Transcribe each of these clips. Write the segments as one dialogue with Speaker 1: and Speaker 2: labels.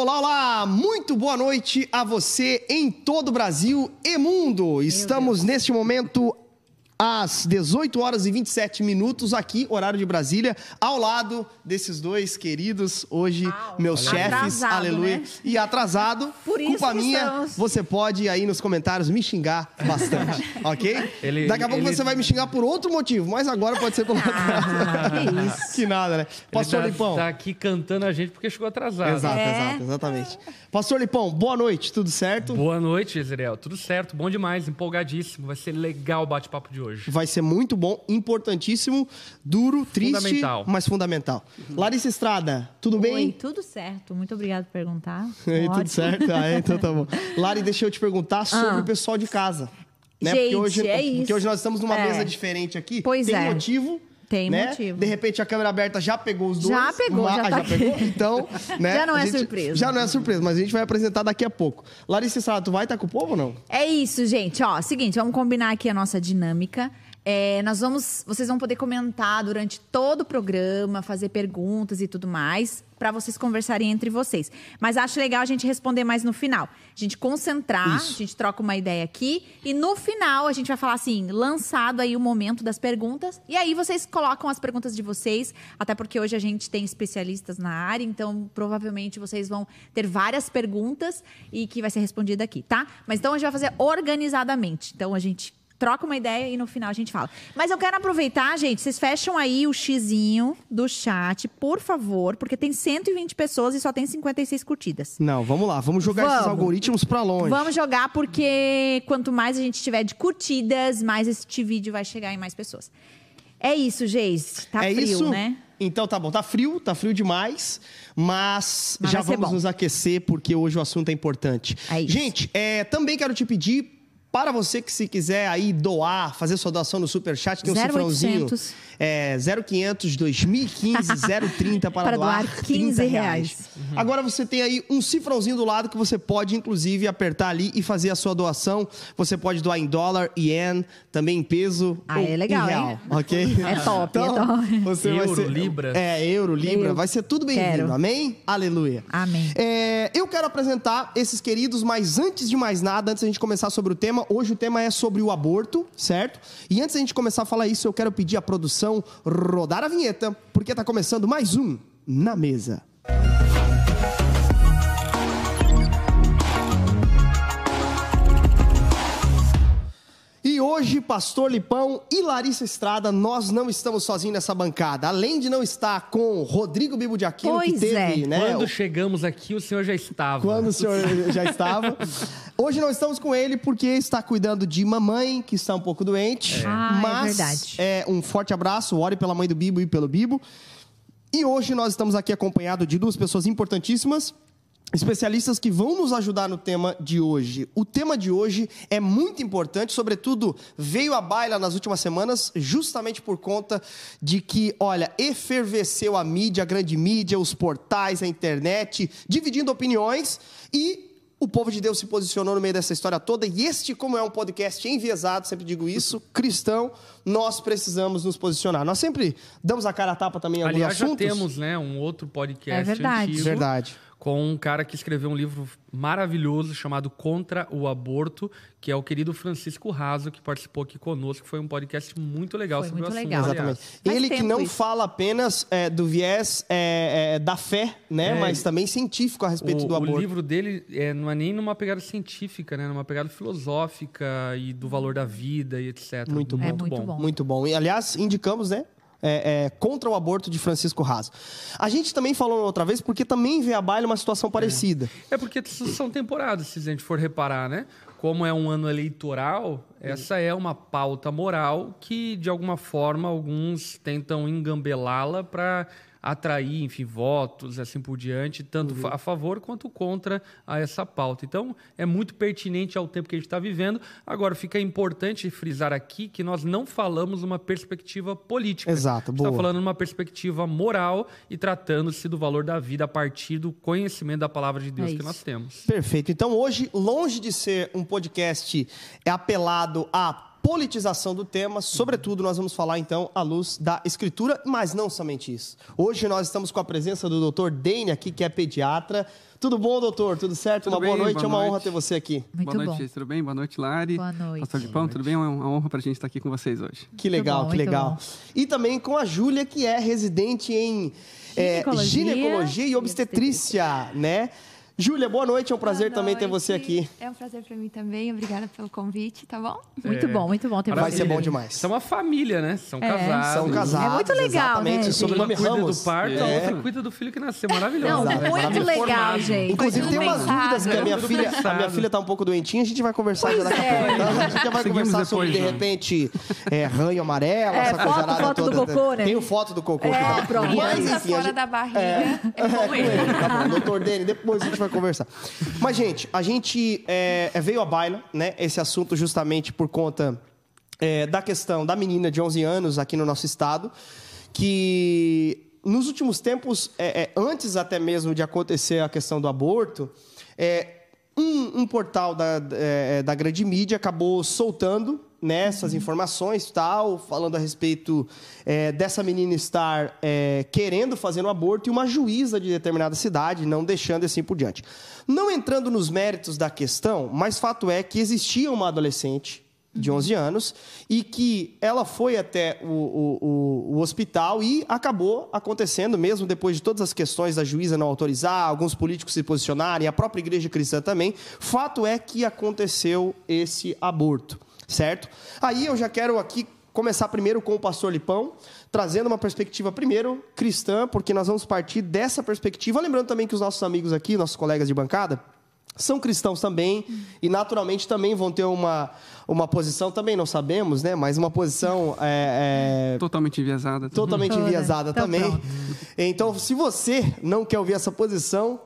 Speaker 1: Olá, olá! Muito boa noite a você em todo o Brasil e mundo. Estamos neste momento às 18 horas e 27 minutos aqui, horário de Brasília, ao lado desses dois queridos, hoje
Speaker 2: Uau.
Speaker 1: meus
Speaker 2: Atrasado,
Speaker 1: chefes, aleluia.
Speaker 2: né?
Speaker 1: E atrasado,
Speaker 2: Por isso
Speaker 1: culpa minha,
Speaker 2: estamos.
Speaker 1: você pode aí nos comentários me xingar bastante, ok?
Speaker 3: Ele-
Speaker 1: Daqui a pouco
Speaker 3: ele-
Speaker 1: você vai me xingar por outro motivo, mas agora pode ser pelo atraso.
Speaker 2: que isso.
Speaker 1: que nada, né? Pastor
Speaker 3: Ele
Speaker 1: Lipão.
Speaker 3: tá, tá aqui cantando a gente porque chegou atrasado.
Speaker 1: Exato,
Speaker 2: É.
Speaker 1: exato, exatamente. Pastor Lipão, boa noite, tudo certo?
Speaker 3: Boa noite, Israel. Tudo certo, bom demais, empolgadíssimo. Vai ser legal o bate-papo de hoje.
Speaker 1: Vai ser muito bom, importantíssimo, duro, triste,
Speaker 3: Fundamental.
Speaker 1: mas fundamental. Larissa Estrada, tudo bem?
Speaker 2: Oi, tudo certo. Muito obrigada por perguntar.
Speaker 1: Aí, tudo certo? Ah, é, então tá bom. Lari, deixa eu te perguntar sobre
Speaker 2: Ah.
Speaker 1: o pessoal de casa. Né?
Speaker 2: Gente,
Speaker 1: porque hoje,
Speaker 2: é isso.
Speaker 1: Porque hoje nós estamos numa
Speaker 2: É.
Speaker 1: mesa diferente aqui.
Speaker 2: Pois
Speaker 1: Tem
Speaker 2: é.
Speaker 1: motivo.
Speaker 2: Tem
Speaker 1: né?
Speaker 2: motivo.
Speaker 1: De repente a câmera aberta já pegou os dois.
Speaker 2: Já pegou, já
Speaker 1: ah,
Speaker 2: tá aqui.
Speaker 1: pegou. Então, né?
Speaker 2: Já não é
Speaker 1: gente-
Speaker 2: surpresa.
Speaker 1: Já não é surpresa, mas a gente vai apresentar daqui a pouco. Larissa tu vai estar com o povo ou não?
Speaker 2: É isso, gente. Ó, seguinte, vamos combinar aqui a nossa dinâmica. É, nós vamos, vocês vão poder comentar durante todo o programa, fazer perguntas e tudo mais, para vocês conversarem entre vocês. Mas acho legal a gente responder mais no final. A gente concentrar,
Speaker 1: Isso.
Speaker 2: a gente troca uma ideia aqui e no final a gente vai falar assim, lançado aí o momento das perguntas e aí vocês colocam as perguntas de vocês, até porque hoje a gente tem especialistas na área, então provavelmente vocês vão ter várias perguntas e que vai ser respondida aqui, tá? Mas então a gente vai fazer organizadamente. Então a gente troca uma ideia e no final a gente fala. Mas eu quero aproveitar, gente, vocês fecham aí o xizinho do chat, por favor, porque tem 120 pessoas e só tem 56 curtidas.
Speaker 1: Não, vamos lá. Vamos jogar esses
Speaker 2: Vamos.
Speaker 1: algoritmos pra longe.
Speaker 2: Vamos jogar porque quanto mais a gente tiver de curtidas, mais este vídeo vai chegar em mais pessoas. É isso, Geis. Tá
Speaker 1: é
Speaker 2: frio,
Speaker 1: isso?
Speaker 2: né?
Speaker 1: Então tá bom, tá frio, tá frio demais, mas,
Speaker 2: Mas
Speaker 1: já vamos nos aquecer porque hoje o assunto é importante.
Speaker 2: É isso.
Speaker 1: Gente, é, também quero te pedir para você que se quiser aí doar, fazer sua doação no Superchat, tem um
Speaker 2: 0800.
Speaker 1: cifrãozinho. É 0500 2015 030 para,
Speaker 2: Para
Speaker 1: doar,
Speaker 2: doar 15
Speaker 1: 30
Speaker 2: reais.
Speaker 1: Agora você tem aí um cifrãozinho do lado que você pode, inclusive, apertar ali e fazer a sua doação. Você pode doar em dólar, ien, também em peso
Speaker 2: Ah,
Speaker 1: ou
Speaker 2: é legal,
Speaker 1: em real,
Speaker 2: hein?
Speaker 1: ok?
Speaker 2: É top, é
Speaker 1: Então,
Speaker 2: top.
Speaker 1: Você vai
Speaker 3: Euro,
Speaker 1: ser...
Speaker 3: libra.
Speaker 1: É, euro, libra.
Speaker 2: Eu
Speaker 1: Vai ser tudo bem-vindo. Amém? Aleluia.
Speaker 2: Amém.
Speaker 1: É, eu quero apresentar esses queridos, mas antes de mais nada, antes da gente começar sobre o tema, hoje o tema é sobre o aborto, certo? E antes da gente começar a falar isso, eu quero pedir à produção rodar a vinheta, porque tá começando mais um Na Mesa. E hoje, Pastor Lipão e Larissa Estrada, nós não estamos sozinhos nessa bancada. Além de não estar com Rodrigo Bibo de Aquino, que
Speaker 2: Pois
Speaker 1: teve,
Speaker 2: é.
Speaker 1: né?
Speaker 3: Quando
Speaker 1: o-
Speaker 3: chegamos aqui, o senhor já estava.
Speaker 1: quando o senhor já estava. Hoje não estamos com ele porque está cuidando de mamãe, que está um pouco doente.
Speaker 2: Ah, é
Speaker 1: mas
Speaker 2: verdade.
Speaker 1: é um forte abraço, ore pela mãe do Bibo e pelo Bibo. E hoje nós estamos aqui acompanhados de duas pessoas importantíssimas, especialistas que vão nos ajudar no tema de hoje. O tema de hoje é muito importante, sobretudo veio à baila nas últimas semanas, justamente por conta de que, olha, efervesceu a mídia, a grande mídia, os portais, a internet, dividindo opiniões e o povo de Deus se posicionou no meio dessa história toda e este, como é um podcast enviesado, sempre digo isso, cristão, nós precisamos nos posicionar. Nós sempre damos a cara a tapa também em alguns
Speaker 3: Aliás, já
Speaker 1: assuntos.
Speaker 3: temos, né, um outro podcast
Speaker 2: É verdade.
Speaker 3: antigo
Speaker 1: Verdade.
Speaker 3: Com um cara que escreveu um livro maravilhoso chamado Contra o Aborto, que é o querido Francisco Raso, que participou aqui conosco. Foi um podcast muito legal
Speaker 2: Foi
Speaker 3: sobre
Speaker 2: muito
Speaker 3: o assunto.
Speaker 2: legal.
Speaker 1: Exatamente.
Speaker 3: aliás.
Speaker 1: Ele que não
Speaker 2: isso.
Speaker 1: fala apenas é, do viés é, é, da fé, né?
Speaker 3: É,
Speaker 1: Mas também científico a respeito
Speaker 3: O,
Speaker 1: do
Speaker 3: o
Speaker 1: aborto.
Speaker 3: livro dele é, não é nem numa pegada científica, né? Numa pegada filosófica e do valor da vida e etc.
Speaker 1: Muito bom.
Speaker 2: É muito bom.
Speaker 1: Muito bom. E, aliás, indicamos, né? É, é, contra o aborto de Francisco Raso. A gente também falou outra vez porque também veio à baila uma situação parecida.
Speaker 3: É porque são temporadas, se a gente for reparar, né? Como é um ano eleitoral, essa é uma pauta moral que, de alguma forma, alguns tentam engambelá-la para atrair, enfim, votos, assim por diante, tanto
Speaker 1: Uhum.
Speaker 3: a favor quanto contra a essa pauta. Então, é muito pertinente ao tempo que a gente está vivendo. Agora, fica importante frisar aqui que nós não falamos uma perspectiva política.
Speaker 1: Exato,
Speaker 3: A gente está
Speaker 1: boa.
Speaker 3: falando numa perspectiva moral e tratando-se do valor da vida a partir do conhecimento da palavra de Deus
Speaker 2: É
Speaker 3: que nós temos.
Speaker 1: Perfeito. Então, hoje, longe de ser um podcast apelado à politização do tema. Sobretudo, nós vamos falar então à luz da escritura, mas não somente isso. Hoje nós estamos com a presença do Dr. Dane aqui, que é pediatra. Tudo bom, doutor? Tudo certo?
Speaker 4: Tudo
Speaker 1: uma
Speaker 4: bem,
Speaker 1: boa noite.
Speaker 4: boa
Speaker 1: é uma
Speaker 4: noite.
Speaker 1: honra ter você aqui.
Speaker 2: Muito
Speaker 4: boa
Speaker 2: bom.
Speaker 4: noite, tudo bem? Boa noite, Lari.
Speaker 2: Boa noite.
Speaker 4: Pastor de Pão, tudo bem? É uma honra pra gente estar aqui com vocês hoje.
Speaker 1: Que legal,
Speaker 2: bom,
Speaker 1: que
Speaker 2: muito
Speaker 1: legal.
Speaker 2: bom.
Speaker 1: E também com a Júlia, que é residente em é,
Speaker 2: Ginecologia
Speaker 1: ginecologia e
Speaker 2: e
Speaker 1: obstetrícia, né? Júlia, boa noite. É um prazer
Speaker 5: Boa
Speaker 1: também ter você
Speaker 5: noite.
Speaker 1: aqui.
Speaker 5: É um prazer para mim também. Obrigada pelo convite, tá bom?
Speaker 2: Muito
Speaker 3: É.
Speaker 2: bom, muito bom ter
Speaker 1: Vai ser bom demais.
Speaker 3: São uma família, né? São casados.
Speaker 1: São casados.
Speaker 2: É muito legal,
Speaker 1: exatamente.
Speaker 2: né,
Speaker 1: Sobrenome
Speaker 3: Uma cuida
Speaker 1: Ramos.
Speaker 3: do parto, a
Speaker 1: É.
Speaker 3: outra cuida do filho que nasceu. Maravilhoso.
Speaker 2: Não,
Speaker 1: Exato.
Speaker 2: muito legal,
Speaker 3: Formado.
Speaker 2: gente.
Speaker 1: Inclusive, tem umas
Speaker 5: pensado.
Speaker 1: dúvidas que a minha, filha, a minha filha tá um pouco doentinha, a gente vai conversar já daqui a
Speaker 2: é.
Speaker 1: pouco. Então, a gente já vai
Speaker 4: Seguimos
Speaker 1: conversar sobre, de
Speaker 4: depois, João.
Speaker 1: repente, é, ranho amarelo,
Speaker 2: É,
Speaker 1: essa
Speaker 2: foto-
Speaker 1: coisa arada
Speaker 2: foto do
Speaker 1: toda.
Speaker 2: cocô, né?
Speaker 1: Tem o foto do cocô.
Speaker 2: É,
Speaker 1: tá?
Speaker 2: pronto.
Speaker 1: Mas, a
Speaker 5: fora
Speaker 1: gente-
Speaker 5: da barriga é, com ele.
Speaker 1: Tá bom, doutor Dene, depois a gente vai conversar. Mas, gente, a gente é, é, veio à baila, né? Esse assunto justamente por conta é, da questão da menina de 11 anos aqui no nosso estado, que nos últimos tempos, é, é, antes até mesmo de acontecer a questão do aborto, é, um, um portal da, da grande mídia acabou soltando né, essas informações tal, falando a respeito é, dessa menina estar é, querendo fazer um aborto e uma juíza de determinada cidade não deixando e assim por diante. Não entrando nos méritos da questão, mas fato é que existia uma adolescente de 11 anos e que ela foi até o, o- o- o hospital e acabou acontecendo, mesmo depois de todas as questões da juíza não autorizar, alguns políticos se posicionarem, a própria igreja cristã também. Fato é que aconteceu esse aborto, certo? Aí eu já quero aqui começar primeiro com o pastor Lipão, trazendo uma perspectiva primeiro cristã, porque nós vamos partir dessa perspectiva. Lembrando também que os nossos amigos aqui, nossos colegas de bancada, são cristãos também e naturalmente também vão ter uma, uma posição, também não sabemos, né? Mas uma posição é, é,
Speaker 4: Totalmente enviesada.
Speaker 1: totalmente
Speaker 2: Toda.
Speaker 1: enviesada
Speaker 2: Então,
Speaker 1: também. Então, se você não quer ouvir essa posição,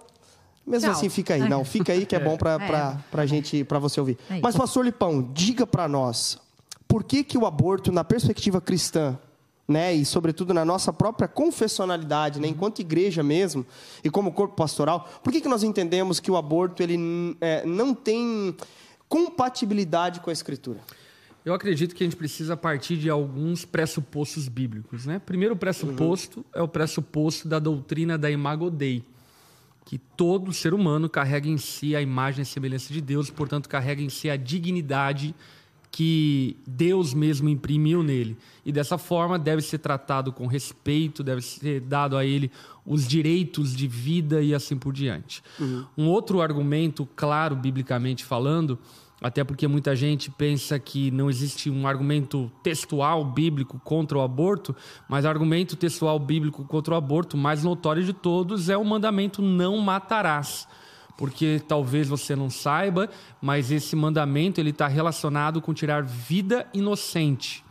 Speaker 1: mesmo
Speaker 2: Tchau.
Speaker 1: assim fica aí, não, fica aí que é bom para
Speaker 2: É.
Speaker 1: pra gente, para você ouvir.
Speaker 2: É.
Speaker 1: Mas pastor Lipão, diga para nós, por que que o aborto na perspectiva cristã né, e sobretudo na nossa própria confessionalidade, né, enquanto igreja mesmo e como corpo pastoral, por que, que nós entendemos que o aborto ele é, não tem compatibilidade com a escritura?
Speaker 3: Eu acredito que a gente precisa partir de alguns pressupostos bíblicos, né? Primeiro pressuposto é o pressuposto da doutrina da Imago Dei, que todo ser humano carrega em si a imagem e semelhança de Deus, portanto carrega em si a dignidade que Deus mesmo imprimiu nele. E dessa forma deve ser tratado com respeito, deve ser dado a ele os direitos de vida e assim por diante. Um outro argumento, claro, biblicamente falando, até porque muita gente pensa que não existe um argumento textual bíblico contra o aborto, mas argumento textual bíblico contra o aborto mais notório de todos é o mandamento não matarás porque talvez você não saiba, mas esse mandamento ele está relacionado com tirar vida inocente.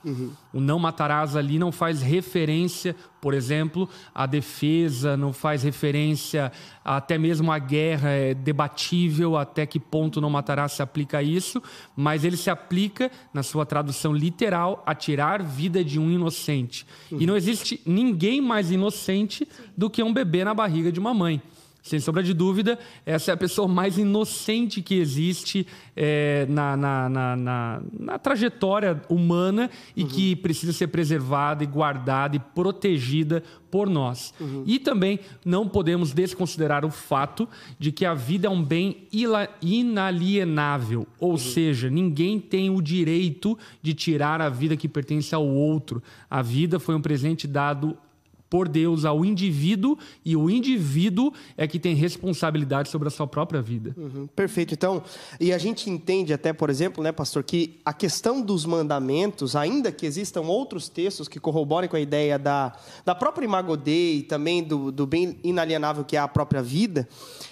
Speaker 3: O não matarás ali não faz referência, por exemplo, à defesa, não faz referência até mesmo à guerra, é debatível até que ponto não matarás se aplica a isso, mas ele se aplica, na sua tradução literal, a tirar vida de um inocente. E não existe ninguém mais inocente do que um bebê na barriga de uma mãe. Sem sombra de dúvida, essa é a pessoa mais inocente que existe é, na, na, na, na- trajetória humana e que precisa ser preservada e guardada e protegida por nós. E também não podemos desconsiderar o fato de que a vida é um bem inalienável, ou seja, ninguém tem o direito de tirar a vida que pertence ao outro. A vida foi um presente dado por Deus ao indivíduo e o indivíduo é que tem responsabilidade sobre a sua própria vida.
Speaker 1: Uhum, perfeito. Então, e a gente entende até, por exemplo, né, pastor, que a questão dos mandamentos, ainda que existam outros textos que corroborem com a ideia da, da própria Imago Dei e também do, do bem inalienável que é a própria vida,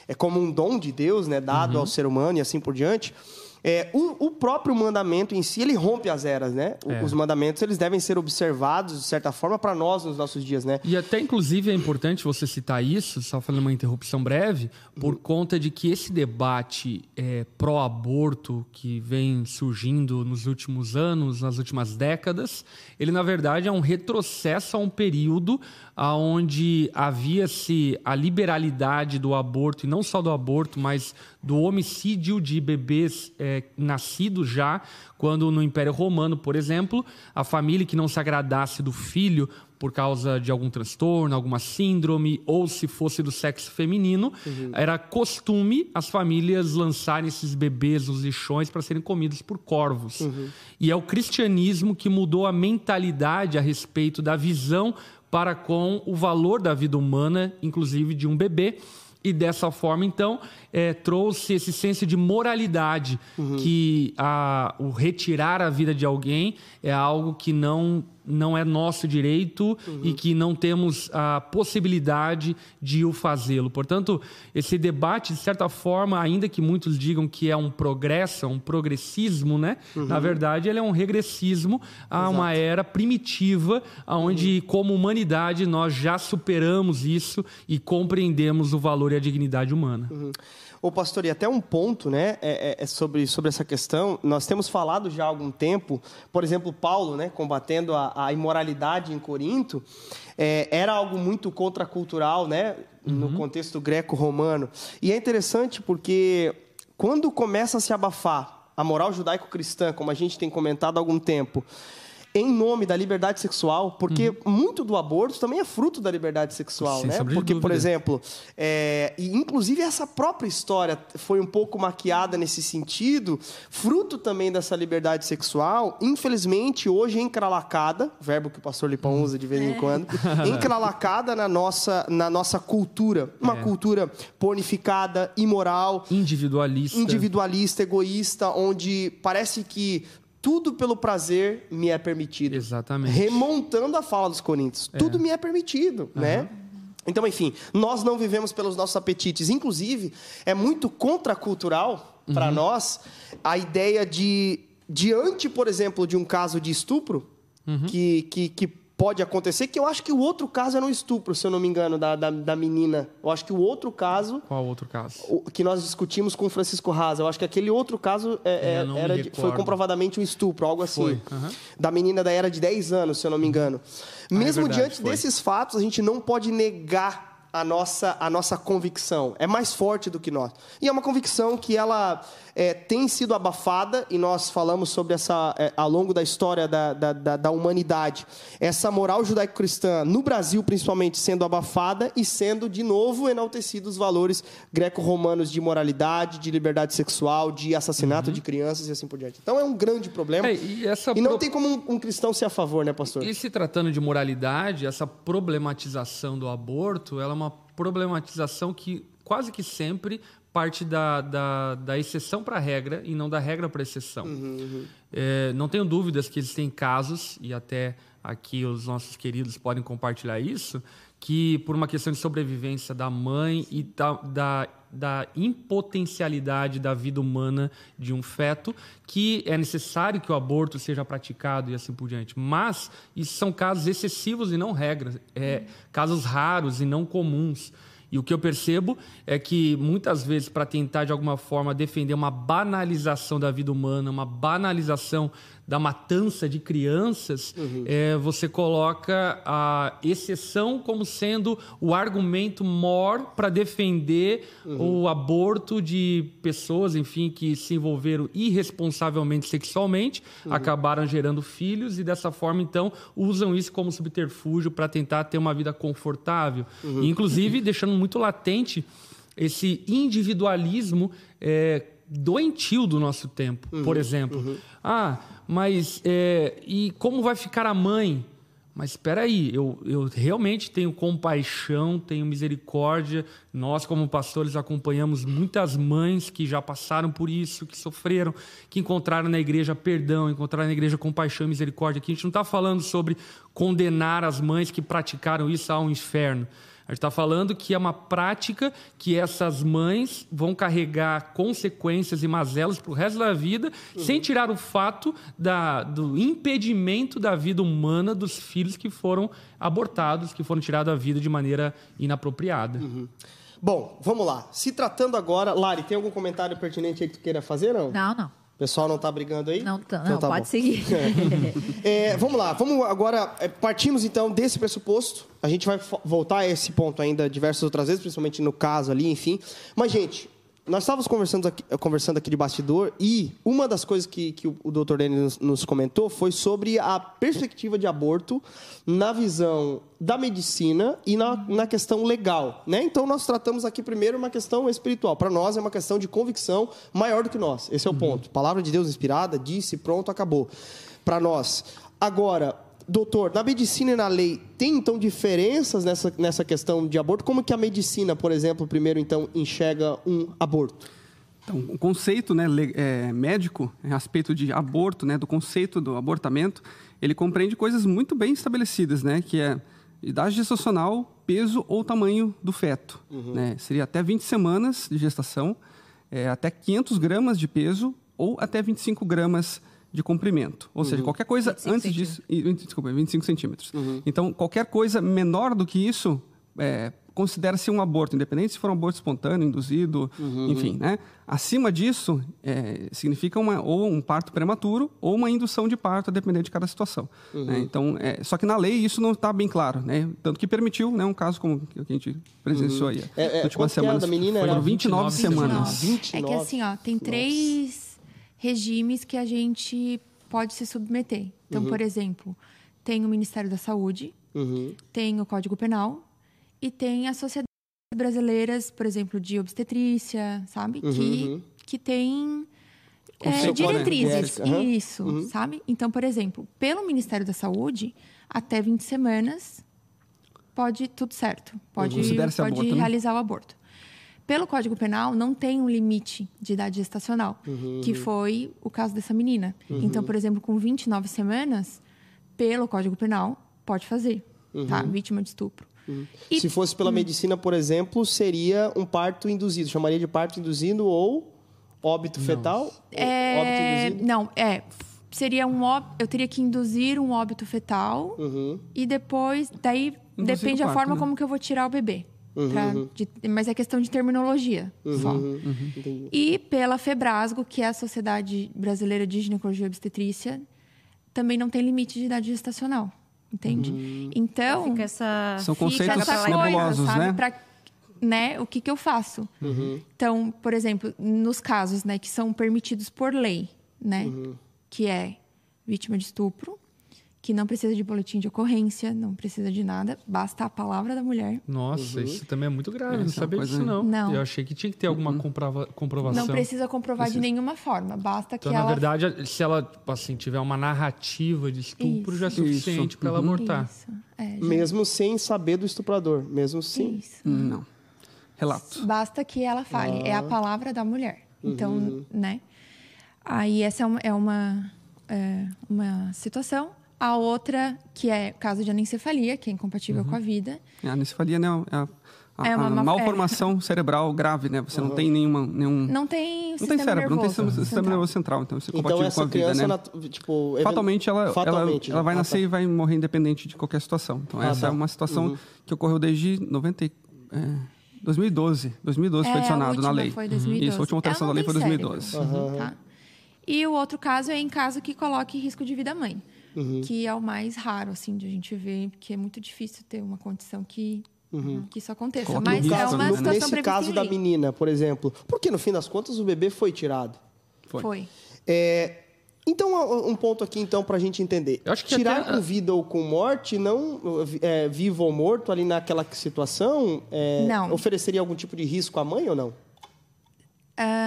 Speaker 1: é como um dom de Deus, né, dado ao ser humano e assim por diante. É, o, o próprio mandamento em si, ele rompe as eras, né? O-
Speaker 3: É.
Speaker 1: Os mandamentos, eles devem ser observados, de certa forma, para nós nos nossos dias, né?
Speaker 3: E até, inclusive, é importante você citar isso, só fazendo uma interrupção breve, por conta de que esse debate é, pró-aborto que vem surgindo nos últimos anos, nas últimas décadas, ele, na verdade, é um retrocesso a um período onde havia-se a liberalidade do aborto, e não só do aborto, mas do homicídio de bebês é, é, nascido já, quando no Império Romano, por exemplo, a família que não se agradasse do filho por causa de algum transtorno, alguma síndrome, ou se fosse do sexo feminino, uhum. era costume as famílias lançarem esses bebês nos lixões para serem comidos por corvos. Uhum. E é o cristianismo que mudou a mentalidade a respeito da visão para com o valor da vida humana, inclusive de um bebê. E dessa forma, então, é, trouxe esse senso de moralidade, uhum. que a, o retirar a vida de alguém é algo que não não é nosso direito uhum. e que não temos a possibilidade de o fazê-lo. Portanto, esse debate, de certa forma, ainda que muitos digam que é um progresso, um progressismo, né? Uhum. Na verdade, ele é um regressismo a Exato. uma era primitiva, onde, uhum. como humanidade, nós já superamos isso e compreendemos o valor e a dignidade humana.
Speaker 1: Uhum. Ô, pastor, e até um ponto, né, é, é, é, sobre, sobre essa questão. Nós temos falado já há algum tempo, por exemplo, Paulo, né, combatendo a, a imoralidade em Corinto, é, era algo muito contracultural, né, uhum. no contexto greco-romano. E é interessante porque quando começa a se abafar a moral judaico-cristã, como a gente tem comentado há algum tempo, em nome da liberdade sexual, porque uhum. muito do aborto também é fruto da liberdade sexual, Sem né? Porque, por exemplo, é, e inclusive essa própria história foi um pouco maquiada nesse sentido, fruto também dessa liberdade sexual, infelizmente hoje encralacada, verbo que o pastor Lipão uhum. usa de vez em é. quando, encralacada na nossa, na nossa cultura, uma é. cultura pornificada, imoral,
Speaker 3: individualista,
Speaker 1: individualista, egoísta, onde parece que tudo pelo prazer me é permitido.
Speaker 3: Exatamente.
Speaker 1: Remontando a fala dos Coríntios. É. Tudo me é permitido, uhum. né? Então, enfim, nós não vivemos pelos nossos apetites. Inclusive, é muito contracultural uhum. para nós a ideia de, diante, por exemplo, de um caso de estupro, uhum. que, que, que pode acontecer, que eu acho que o outro caso era um estupro, se eu não me engano, da, da, da menina. Eu acho que o outro caso.
Speaker 3: Qual outro caso?
Speaker 1: O, que nós discutimos com o Francisco Raza. Eu acho que aquele outro caso é, é, era de, foi comprovadamente um estupro, algo assim. Uhum. Da menina da era de 10 anos, se eu não me engano. Ah, é Mesmo é verdade, diante foi. desses fatos, a gente não pode negar a nossa, a nossa convicção. É mais forte do que nós. E é uma convicção que ela é, tem sido abafada, e nós falamos sobre essa é, ao longo da história da, da, da, da humanidade. Essa moral judaico-cristã, no Brasil principalmente, sendo abafada e sendo de novo enaltecidos os valores greco-romanos de moralidade, de liberdade sexual, de assassinato uhum. de crianças e assim por diante. Então é um grande problema. É, e, e, não pro... tem como um, um, cristão ser a favor, né, pastor?
Speaker 3: E se tratando de moralidade, essa problematização do aborto, ela uma problematização que quase que sempre parte da, da, da exceção para a regra e não da regra para a exceção. Uhum, uhum. É, não tenho dúvidas que existem casos, e até aqui os nossos queridos podem compartilhar isso, que por uma questão de sobrevivência da mãe e da, da, da impotencialidade da vida humana de um feto, que é necessário que o aborto seja praticado e assim por diante. Mas isso são casos excessivos e não regras, é, casos raros e não comuns. E o que eu percebo é que muitas vezes, para tentar de alguma forma defender uma banalização da vida humana, uma banalização da matança de crianças, uhum. é, você coloca a exceção como sendo o argumento maior para defender uhum. o aborto de pessoas, enfim, que se envolveram irresponsavelmente sexualmente, uhum. acabaram gerando filhos e dessa forma, então, usam isso como subterfúgio para tentar ter uma vida confortável. Uhum. inclusive, deixando muito latente esse individualismo é, doentio do nosso tempo, uhum, por exemplo. Uhum. Ah, mas é, e como vai ficar a mãe? Mas espera aí, eu, eu realmente tenho compaixão, tenho misericórdia. Nós, como pastores, acompanhamos muitas mães que já passaram por isso, que sofreram, que encontraram na igreja perdão, encontraram na igreja compaixão e misericórdia. Aqui a gente não está falando sobre condenar as mães que praticaram isso ao inferno. A gente está falando que é uma prática que essas mães vão carregar consequências e mazelas para o resto da vida, uhum. sem tirar o fato da, do impedimento da vida humana dos filhos que foram abortados, que foram tirados da vida de maneira inapropriada. Uhum.
Speaker 1: Bom, vamos lá. Se tratando agora, Lari, tem algum comentário pertinente aí que tu queira fazer, não?
Speaker 2: Não, não.
Speaker 1: O pessoal não está brigando aí?
Speaker 2: Não, então, não tá pode bom. seguir.
Speaker 1: É, vamos lá, vamos agora. É, partimos então desse pressuposto. A gente vai voltar a esse ponto ainda diversas outras vezes, principalmente no caso ali, enfim. Mas, gente, nós estávamos conversando aqui, conversando aqui de bastidor e uma das coisas que, que o, o Dr. Denis nos, comentou foi sobre a perspectiva de aborto na visão da medicina e na, na questão legal, né? Então nós tratamos aqui primeiro uma questão espiritual. Para nós é uma questão de convicção maior do que nós. Esse é o ponto. Palavra de Deus inspirada, disse, pronto, acabou. Para nós. Agora, doutor, na medicina e na lei, tem então diferenças nessa, nessa questão de aborto? Como que a medicina, por exemplo, primeiro então enxerga um aborto?
Speaker 4: Então, o conceito né, é, médico a respeito de aborto, né, do conceito do abortamento, ele compreende coisas muito bem estabelecidas, né, que é idade gestacional, peso ou tamanho do feto. Né? Seria até 20 semanas de gestação, é, até 500 gramas de peso ou até 25 gramas de comprimento. Ou seja, qualquer coisa
Speaker 2: 25
Speaker 4: antes disso... Desculpa, 25 centímetros. Então, qualquer coisa menor do que isso é, considera-se um aborto, independente se for um aborto espontâneo, induzido, enfim, né? Acima disso, é, significa uma, ou um parto prematuro ou uma indução de parto, a depender de cada situação. né? Então, é, só que na lei isso não está bem claro, né? Tanto que permitiu, né, um caso como que a gente presenciou aí.
Speaker 1: É, é, era
Speaker 4: semanas.
Speaker 1: da menina?
Speaker 4: Foram
Speaker 1: Era
Speaker 4: 29 semanas.
Speaker 1: 29.
Speaker 5: É que assim, ó, tem três regimes que a gente pode se submeter. Então, por exemplo, tem o Ministério da Saúde,
Speaker 1: Uhum.
Speaker 5: tem o Código Penal e tem as sociedades brasileiras, por exemplo, de obstetrícia, sabe? Que, que tem é, diretrizes.
Speaker 1: Aham.
Speaker 5: Isso, sabe? Então, por exemplo, pelo Ministério da Saúde, até 20 semanas pode tudo certo. Pode, pode
Speaker 4: aborto, né?
Speaker 5: realizar o aborto. Pelo Código Penal, não tem um limite de idade gestacional, que foi o caso dessa menina. Então, por exemplo, com 29 semanas, pelo Código Penal, pode fazer, tá? Vítima de estupro. E-
Speaker 1: Se fosse pela medicina, por exemplo, seria um parto induzido. Chamaria de parto induzido ou óbito fetal? Ou
Speaker 5: É,
Speaker 1: Óbito induzido?
Speaker 5: não, é. Seria um ó- eu teria que induzir um óbito fetal
Speaker 1: Uhum.
Speaker 5: e depois, daí
Speaker 4: Induzir
Speaker 5: depende da forma
Speaker 4: né?
Speaker 5: como que eu vou tirar o bebê. Pra- de- mas é questão de terminologia só.
Speaker 1: Entendi.
Speaker 5: E pela Febrasgo, que é a Sociedade Brasileira de Ginecologia e Obstetrícia, também não tem limite de idade gestacional, entende? Então,
Speaker 2: Fica essa.
Speaker 4: São
Speaker 2: fica
Speaker 4: conceitos
Speaker 5: essa coisa,
Speaker 4: nebulosos,
Speaker 5: sabe?
Speaker 4: né?
Speaker 5: Pra, né? O que, que eu faço? Então, por exemplo, nos casos né, que são permitidos por lei, né? Que é vítima de estupro, que não precisa de boletim de ocorrência, não precisa de nada, basta a palavra da mulher.
Speaker 3: Nossa, isso também é muito grave. Não
Speaker 4: é uma
Speaker 3: sabia
Speaker 4: coisa-
Speaker 3: disso, não.
Speaker 5: Não.
Speaker 3: Eu achei que tinha que ter alguma comprova- comprovação.
Speaker 5: Não precisa comprovar de nenhuma forma, basta que
Speaker 3: Então, na
Speaker 5: ela...
Speaker 3: verdade, se ela assim, tiver uma narrativa de estupro, já é
Speaker 5: Isso.
Speaker 3: suficiente para ela abortar.
Speaker 5: Isso, é,
Speaker 1: Mesmo sem saber do estuprador. Mesmo sem.
Speaker 5: isso.
Speaker 4: Hum, Não. Relato.
Speaker 5: Basta que ela fale. É a palavra da mulher. Então,
Speaker 1: Uhum.
Speaker 5: né? Aí essa é uma, é uma, é uma situação. A outra, que é caso de anencefalia, que é incompatível com a vida.
Speaker 4: A anencefalia né, é a, a,
Speaker 5: É uma
Speaker 4: a
Speaker 5: ma-
Speaker 4: malformação cerebral grave, né? Você não tem nenhuma, nenhum...
Speaker 5: Não tem
Speaker 4: Não
Speaker 5: sistema
Speaker 4: tem cérebro, não tem
Speaker 5: nervoso
Speaker 4: sistema, sistema nervoso central, então isso é
Speaker 1: Então
Speaker 4: compatível com
Speaker 1: essa
Speaker 4: a vida, né?
Speaker 1: nat- tipo...
Speaker 4: Fatalmente, ela,
Speaker 1: Fatalmente,
Speaker 4: ela, ela vai
Speaker 1: Ah,
Speaker 4: nascer
Speaker 1: tá.
Speaker 4: e vai morrer independente de qualquer situação. Então,
Speaker 1: Ah,
Speaker 4: essa
Speaker 1: tá.
Speaker 4: é uma situação que ocorreu desde 90, e- é, 2012. 2012
Speaker 5: É,
Speaker 4: foi adicionado na lei.
Speaker 5: Foi 2012.
Speaker 4: Isso, a última alteração da lei foi
Speaker 5: tem
Speaker 4: 2012.
Speaker 5: cérebro, tá? E o outro caso é em caso que coloque risco de vida à mãe. Que é o mais raro, assim, de a gente ver, porque é muito difícil ter uma condição que, que isso aconteça. Mas
Speaker 4: no
Speaker 5: é
Speaker 4: risco,
Speaker 5: uma
Speaker 4: né?
Speaker 5: situação
Speaker 1: Nesse caso da menina, por exemplo. Porque, no fim das contas, o bebê foi tirado.
Speaker 4: Foi.
Speaker 5: Foi.
Speaker 1: É, então, um ponto aqui, então, pra gente entender.
Speaker 3: Eu acho que
Speaker 1: Tirar
Speaker 3: até-
Speaker 1: com vida ou com morte, não é, vivo ou morto, ali naquela situação, é,
Speaker 5: Não.
Speaker 1: ofereceria algum tipo de risco à mãe ou não?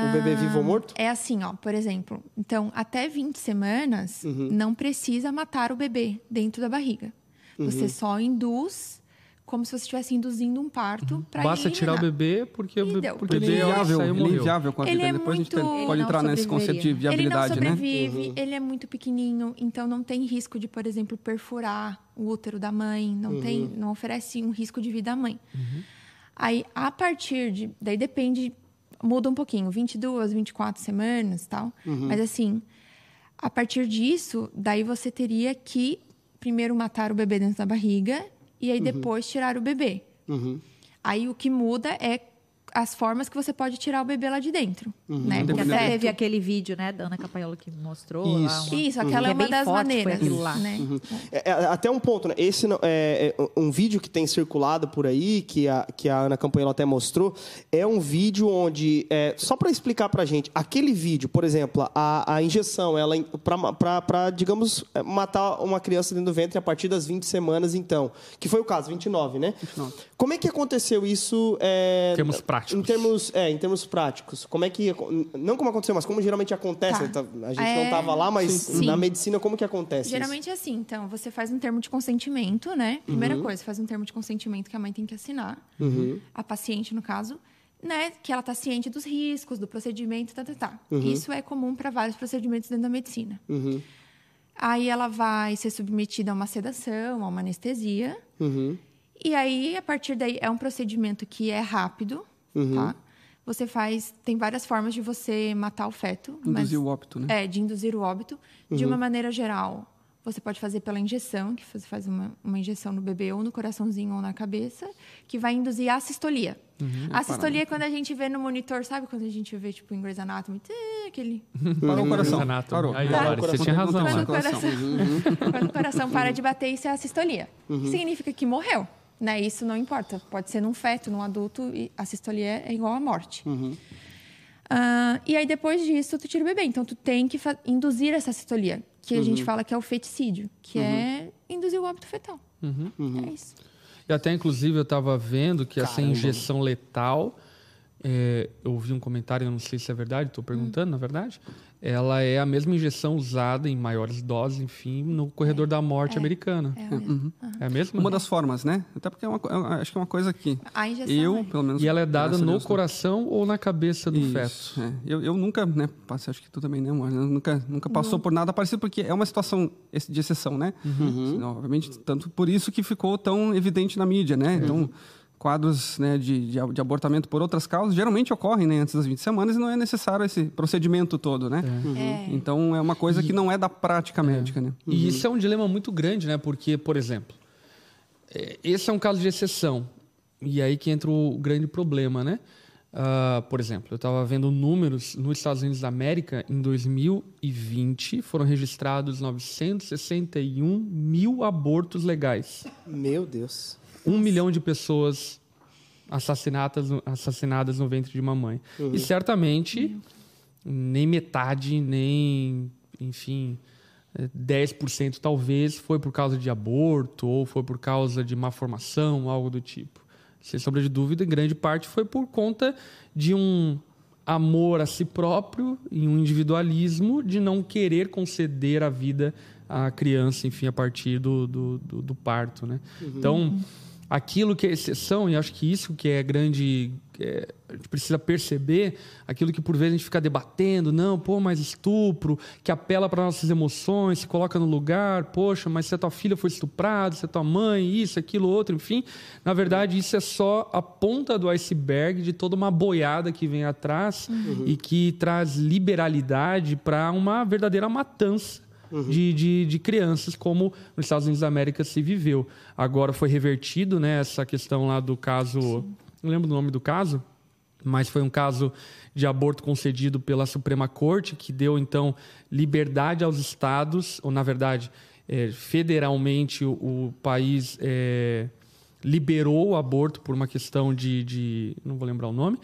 Speaker 1: O bebê vivo ou morto?
Speaker 5: É assim, ó, por exemplo. Então, até 20 semanas,
Speaker 1: Uhum.
Speaker 5: não precisa matar o bebê dentro da barriga.
Speaker 1: Uhum.
Speaker 5: Você só induz como se você estivesse induzindo um parto para
Speaker 3: Basta tirar o bebê, porque o bebê,
Speaker 5: deu.
Speaker 3: o
Speaker 5: Porque
Speaker 3: bebê
Speaker 4: Ele é inviável, ele é inviável com a vida.
Speaker 5: é
Speaker 4: Depois a gente
Speaker 5: muito-
Speaker 4: pode entrar nesse conceito de
Speaker 2: sobreviveria.
Speaker 5: Ele não
Speaker 4: viabilidade, né?
Speaker 5: sobrevive, ele é muito pequenininho, então não tem risco de, por exemplo, perfurar o útero da mãe, não tem, não oferece um risco de vida à mãe. Aí, a partir de, daí depende, muda um pouquinho, 22, 24 semanas, tal. Mas assim, a partir disso, daí você teria que primeiro matar o bebê dentro da barriga e aí depois tirar o bebê. Aí o que muda é as formas que você pode tirar o bebê lá de dentro, né?
Speaker 2: Que
Speaker 5: Porque
Speaker 2: até teve aquele vídeo, né, da Ana Capaiola que mostrou. lá,
Speaker 1: Isso.
Speaker 2: uma-
Speaker 5: Isso, aquela
Speaker 2: que
Speaker 5: é uma
Speaker 2: bem
Speaker 5: das
Speaker 2: forte, foi
Speaker 5: maneiras,
Speaker 2: lá.
Speaker 5: né?
Speaker 1: É, é, até um ponto, né? Esse não- é, é um vídeo que tem circulado por aí, que a, que a Ana Campanhela até mostrou, é um vídeo onde, é, só para explicar pra gente, aquele vídeo, por exemplo, a, a injeção, ela para, digamos, é, matar uma criança dentro do ventre a partir das 20 semanas, então, que foi o caso, 29, né?
Speaker 4: 29.
Speaker 1: Como é que aconteceu isso? É,
Speaker 3: Em termos práticos.
Speaker 1: Em termos, é, em termos práticos. Como é que. Não como aconteceu, mas como geralmente acontece.
Speaker 5: Tá.
Speaker 1: A gente não
Speaker 5: É,
Speaker 1: estava lá, mas
Speaker 5: sim.
Speaker 1: na medicina, como que acontece? isso?
Speaker 5: Geralmente é assim, então, você faz um termo de consentimento, né? Primeira
Speaker 1: Uhum.
Speaker 5: coisa, você faz um termo de consentimento que a mãe tem que assinar,
Speaker 1: Uhum.
Speaker 5: a paciente, no caso, né? Que ela tá ciente dos riscos, do procedimento, tá, tá, tá.
Speaker 1: Uhum.
Speaker 5: Isso é comum para vários procedimentos dentro da medicina.
Speaker 1: Uhum.
Speaker 5: Aí ela vai ser submetida a uma sedação, a uma anestesia.
Speaker 1: Uhum.
Speaker 5: E aí, a partir daí, é um procedimento que é rápido,
Speaker 1: Uhum.
Speaker 5: tá? Você faz... Tem várias formas de você matar o feto. mas-
Speaker 4: Induzir o óbito, né?
Speaker 5: é, de induzir o óbito. De uma maneira geral, você pode fazer pela injeção, que você faz uma, uma injeção no bebê ou no coraçãozinho ou na cabeça, que vai induzir a sistolia. a sistolia é quando a gente vê no monitor, sabe quando a gente vê, tipo, em Grey's Anatomy, tê, aquele...
Speaker 4: Parou o coração. Parou.
Speaker 3: Aí, Lore, você tinha razão
Speaker 4: Não,
Speaker 5: Quando o coração, quando o coração para de bater, isso é a sistolia. Significa que morreu. Né? Isso não importa. Pode ser num feto, num adulto, e a sistolia é igual à morte. Ah, e aí, depois disso, tu tira o bebê. Então, tu tem que induzir essa sistolia, que a gente fala que é o feticídio, que é induzir o óbito fetal. É isso.
Speaker 3: E até, inclusive, eu estava vendo que essa
Speaker 1: Caramba.
Speaker 3: injeção letal, é, eu vi um comentário, eu não sei se é verdade, estou perguntando, na verdade, ela é a mesma injeção usada em maiores doses, enfim, no corredor da morte americana.
Speaker 5: É a mesma.
Speaker 3: É a mesma?
Speaker 4: Uma das formas, né? Até porque é uma, co- eu acho que é uma coisa que
Speaker 5: A injeção
Speaker 4: eu,
Speaker 5: é.
Speaker 4: pelo menos...
Speaker 3: E ela é dada no
Speaker 4: Deus, né?
Speaker 3: coração ou na cabeça do
Speaker 4: Isso,
Speaker 3: feto?
Speaker 4: é. Eu, eu nunca, né, passei, acho que tu também, né, amor? Eu Nunca, nunca passou por nada parecido, porque é uma situação de exceção, né? Senão, obviamente, tanto por isso que ficou tão evidente na mídia, né? Então, quadros né, de, de, de abortamento por outras causas geralmente ocorrem né, antes das 20 semanas e não é necessário esse procedimento todo, né?
Speaker 5: É.
Speaker 4: Então, é uma coisa que não é da prática médica, né?
Speaker 3: E isso é um dilema muito grande, né? Porque, por exemplo, é, esse é um caso de exceção. E aí que entra o grande problema, né? Ah, por exemplo, eu estava vendo números nos Estados Unidos da América, em 2020 foram registrados 961 mil abortos legais.
Speaker 1: Meu Deus.
Speaker 3: Um milhão de pessoas assassinadas, no- assassinadas no ventre de uma mãe. E certamente nem metade, nem, enfim, eh, 10% talvez foi por causa de aborto ou foi por causa de má formação, algo do tipo. Sem sombra de dúvida, em grande parte foi por conta de um amor a si próprio e um individualismo de não querer conceder a vida à criança, enfim, a partir do, do, do- do parto, né? Então, aquilo que é exceção, e acho que isso que é grande, é, a gente precisa perceber, aquilo que por vezes a gente fica debatendo, não, pô, mas estupro, que apela para nossas emoções, se coloca no lugar, poxa, mas se a tua filha foi estuprada, se a tua mãe, isso, aquilo, outro, enfim, na verdade isso é só a ponta do iceberg de toda uma boiada que vem atrás e que traz liberalidade para uma verdadeira matança de, de, de crianças, como nos Estados Unidos da América se viveu. Agora foi revertido, né, essa questão lá do caso. Não lembro do nome do caso, mas foi um caso de aborto concedido pela Suprema Corte, que deu, então, liberdade aos estados, ou, na verdade, eh, federalmente, o, o país. eh, liberou o aborto por uma questão de, de- não vou lembrar o nome.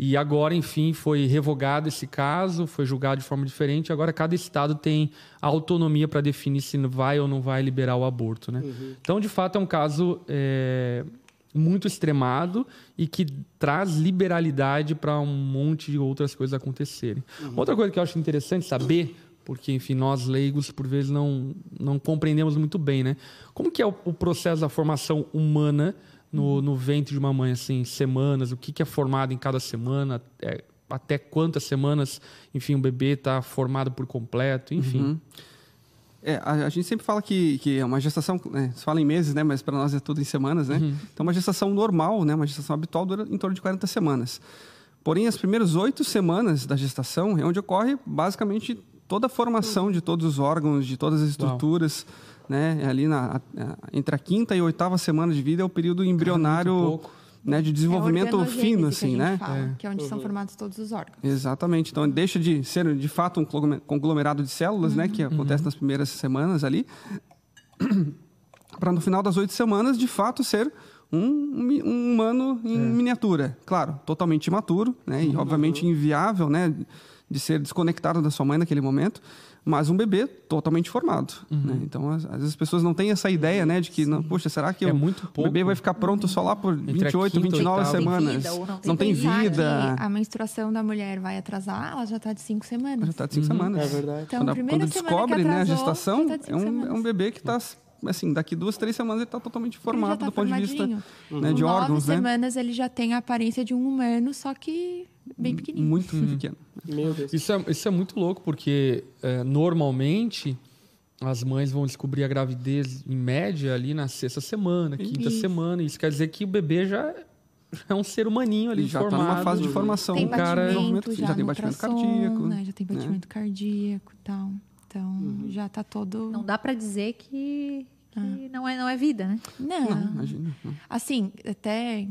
Speaker 3: E agora enfim foi revogado esse caso foi julgado de forma diferente. Agora cada estado tem autonomia para definir se vai ou não vai liberar o aborto né? Então de fato é um caso é, muito extremado e que traz liberalidade para um monte de outras coisas acontecerem. Outra coisa que eu acho interessante saber porque enfim nós leigos por vezes não não compreendemos muito bem né? Como que é o, o processo da formação humana no, no ventre de uma mãe assim semanas? O que que é formado em cada semana? É, até quantas semanas enfim o bebê está formado por completo? Enfim.
Speaker 4: É, a, a gente sempre fala que, que é uma gestação, né, se fala em meses, né, mas para nós é tudo em semanas, né? Então, uma gestação normal, né, uma gestação habitual dura em torno de 40 semanas. Porém, as primeiras oito semanas da gestação é onde ocorre basicamente toda a formação de todos os órgãos, de todas as estruturas, né? Ali na, entre a quinta e a oitava semana de vida é o período embrionário né, de
Speaker 5: É
Speaker 4: desenvolvimento
Speaker 5: organogênese
Speaker 4: fino,
Speaker 5: que a
Speaker 4: assim,
Speaker 5: gente
Speaker 4: né?
Speaker 5: fala, Que é onde são formados todos os órgãos.
Speaker 4: Exatamente. Então, deixa de ser, de fato, um conglome- conglomerado de células, né? Que acontece nas primeiras semanas ali. Para no final das oito semanas, de fato, ser um, um- um humano em miniatura. Claro, totalmente imaturo, né? E, obviamente, inviável, né? De ser desconectado da sua mãe naquele momento. Mas um bebê totalmente formado. né? Então, às, vezes as pessoas não têm essa ideia, né? De que, não, poxa, será que
Speaker 3: É
Speaker 4: o-
Speaker 3: muito
Speaker 4: o
Speaker 3: pouco.
Speaker 4: bebê vai ficar pronto só lá por
Speaker 3: Entre a
Speaker 4: 28,
Speaker 3: quinta e
Speaker 4: 29
Speaker 3: oitava.
Speaker 4: semanas?
Speaker 2: Tem vida não tem
Speaker 4: não vida.
Speaker 5: que a menstruação da mulher vai atrasar, ela já está de cinco semanas.
Speaker 4: Já está de cinco semanas.
Speaker 1: É verdade.
Speaker 5: Então,
Speaker 4: quando, a-
Speaker 5: primeira
Speaker 4: quando
Speaker 5: semana
Speaker 4: descobre
Speaker 5: que
Speaker 4: né, a
Speaker 5: atrasou,
Speaker 4: gestação,
Speaker 5: tá
Speaker 4: é, um, é um bebê que está, assim, daqui duas, três semanas ele está totalmente formado
Speaker 5: já tá
Speaker 4: do ponto de vista
Speaker 5: formadinho.
Speaker 4: né, de
Speaker 5: Com
Speaker 4: órgãos,
Speaker 5: nove
Speaker 4: né?
Speaker 5: semanas ele já tem a aparência de um humano, só que bem pequenininho.
Speaker 4: Muito pequeno.
Speaker 1: Meu Deus.
Speaker 3: Isso é, isso é muito louco, porque é, normalmente as mães vão descobrir a gravidez, em média, ali na sexta semana, quinta
Speaker 5: Isso.
Speaker 3: semana. Isso quer dizer que o bebê já é um ser humaninho ali
Speaker 4: já está
Speaker 3: formado.
Speaker 4: numa fase de formação.
Speaker 5: Tem
Speaker 3: o cara-
Speaker 5: já,
Speaker 4: já tem batimento cardíaco.
Speaker 5: né? Já tem batimento cardíaco e tal. Então, já tá todo...
Speaker 2: Não dá pra dizer que, que não, é, não é vida, né?
Speaker 5: Não,
Speaker 4: Não, imagina.
Speaker 5: assim, até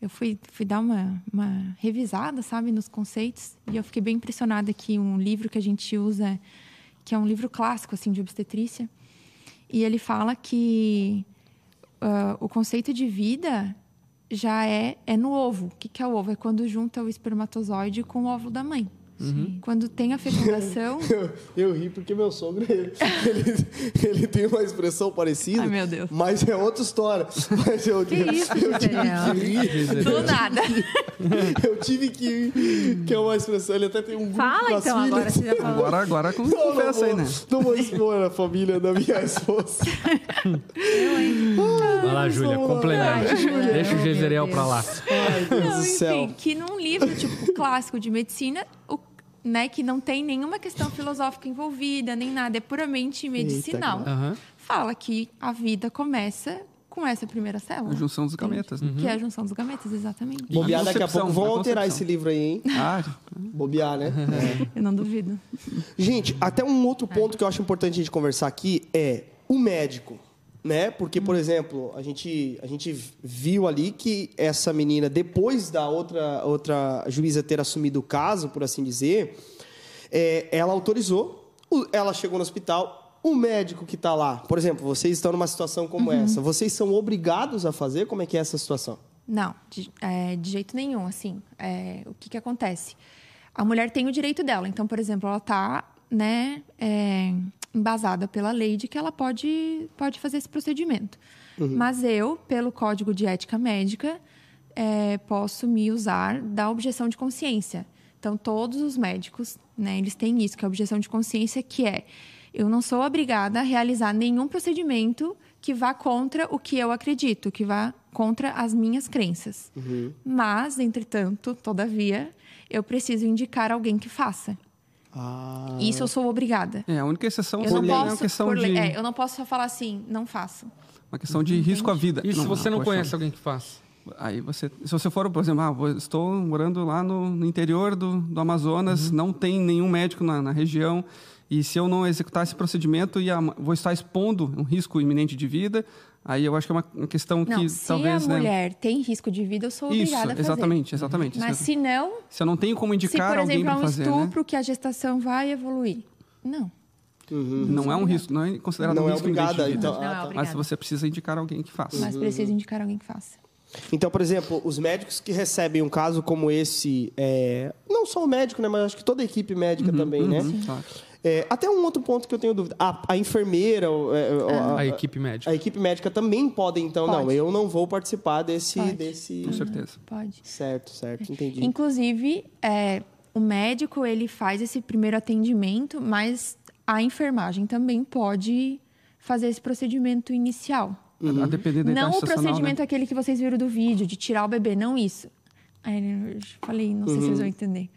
Speaker 5: eu fui, fui dar uma, uma revisada, sabe, nos conceitos, e eu fiquei bem impressionada que um livro que a gente usa, que é um livro clássico, assim, de obstetrícia, e ele fala que ah, o conceito de vida já é, é no ovo. O que, que é o ovo? É quando junta o espermatozoide com o óvulo da mãe. Quando tem a fecundação...
Speaker 1: Eu, eu ri porque meu sogro, ele, ele, ele tem uma expressão parecida.
Speaker 5: Ai, meu Deus.
Speaker 1: Mas é outra história. Mas eu,
Speaker 2: Que isso,
Speaker 1: eu tive que rir.
Speaker 5: Do nada.
Speaker 1: Eu tive que rir. Que é uma expressão. Ele até tem um grupo
Speaker 2: Fala então, agora você já falou.
Speaker 4: Agora, agora com,
Speaker 1: Não, não
Speaker 4: confessa aí,
Speaker 1: vou,
Speaker 4: né?
Speaker 1: não vou expor a família da minha esposa.
Speaker 3: Vai lá, Júlia, complementa. Deixa o
Speaker 2: Deus.
Speaker 3: pra lá.
Speaker 1: Ai, Deus
Speaker 5: Não,
Speaker 1: do céu.
Speaker 5: enfim, que num livro, tipo, clássico de medicina, né, que não tem nenhuma questão filosófica envolvida, nem nada, é puramente medicinal.
Speaker 3: Aham.
Speaker 5: Fala que a vida começa com essa primeira célula.
Speaker 4: A junção dos gametas, né?
Speaker 5: Que é a junção dos gametas, exatamente.
Speaker 1: Bobear daqui a pouco vão
Speaker 4: a
Speaker 1: alterar esse livro aí, hein?
Speaker 4: Ah,
Speaker 1: Bobear, né? É.
Speaker 5: Eu não duvido.
Speaker 1: Gente, até um outro ponto que eu acho importante a gente conversar aqui é o médico, né? Porque, por exemplo, a gente, a gente viu ali que essa menina, depois da outra, outra juíza ter assumido o caso, por assim dizer, é, ela autorizou, ela chegou no hospital, o médico que está lá, por exemplo, vocês estão numa situação como essa, vocês são obrigados a fazer? Como é que é essa situação?
Speaker 5: Não, de, é, de jeito nenhum. Assim, é, o que, que acontece? A mulher tem o direito dela. Então, por exemplo, ela está né, é, embasada pela lei de que ela pode, pode fazer esse procedimento. Mas eu, pelo Código de Ética Médica, é, posso me usar da objeção de consciência. Então, todos os médicos, né, eles têm isso, que é a objeção de consciência, que é eu não sou obrigada a realizar nenhum procedimento que vá contra o que eu acredito, que vá contra as minhas crenças. Mas, entretanto, todavia, eu preciso indicar alguém que faça.
Speaker 1: Ah,
Speaker 5: Isso eu sou obrigada.
Speaker 4: é, a única exceção
Speaker 5: Eu não,
Speaker 4: uma
Speaker 5: posso,
Speaker 4: questão
Speaker 5: por lei-
Speaker 4: de,
Speaker 5: é, eu não posso só falar assim, não faço.
Speaker 4: uma questão de risco à vida.
Speaker 3: E se você não
Speaker 4: poxa,
Speaker 3: conhece alguém que faz?
Speaker 4: Aí você, se você for, por exemplo, ah, estou morando lá no, no interior do, do Amazonas,
Speaker 3: Uhum.
Speaker 4: não tem nenhum médico na, na região, e se eu não executar esse procedimento, ia, vou estar expondo um risco iminente de vida. Aí eu acho que é uma, questão
Speaker 5: Não,
Speaker 4: que
Speaker 5: se
Speaker 4: talvez,
Speaker 5: a
Speaker 4: né?
Speaker 5: mulher tem risco de vida, eu sou
Speaker 4: Isso,
Speaker 5: obrigada a fazer.
Speaker 4: exatamente, exatamente.
Speaker 5: Mas
Speaker 4: se,
Speaker 5: se não,
Speaker 4: se eu não tenho como
Speaker 5: se
Speaker 4: indicar
Speaker 5: por
Speaker 4: alguém
Speaker 5: exemplo é
Speaker 4: para
Speaker 5: um
Speaker 4: fazer, né?
Speaker 5: estupro que a gestação vai evoluir. Não.
Speaker 4: Não é um risco, não é considerado
Speaker 1: não
Speaker 4: um
Speaker 1: é
Speaker 4: risco
Speaker 1: obrigada.
Speaker 4: de vida.
Speaker 1: Então,
Speaker 2: Não, é
Speaker 1: ah, tá.
Speaker 2: obrigada.
Speaker 4: Mas você precisa indicar alguém que faça.
Speaker 5: Mas precisa indicar alguém que faça.
Speaker 1: Então, por exemplo, os médicos que recebem um caso como esse, é, não só o médico, né, mas acho que toda a equipe médica também, né?
Speaker 4: Uhum, claro.
Speaker 1: É, até um outro ponto que eu tenho dúvida. A, a enfermeira, é, a,
Speaker 3: A equipe médica.
Speaker 1: a equipe médica também então, não,
Speaker 5: Pode.
Speaker 1: eu não vou participar desse.
Speaker 5: Pode.
Speaker 1: desse...
Speaker 4: Com certeza.
Speaker 5: Pode.
Speaker 1: Certo, certo, entendi.
Speaker 5: Inclusive, é, o médico ele faz esse primeiro atendimento, mas a enfermagem também pode fazer esse procedimento inicial.
Speaker 4: A depender da
Speaker 5: não o
Speaker 4: estacional,
Speaker 5: procedimento
Speaker 4: né?
Speaker 5: aquele que vocês viram do vídeo, de tirar o bebê, não isso. Aí eu falei, não sei se vocês vão entender.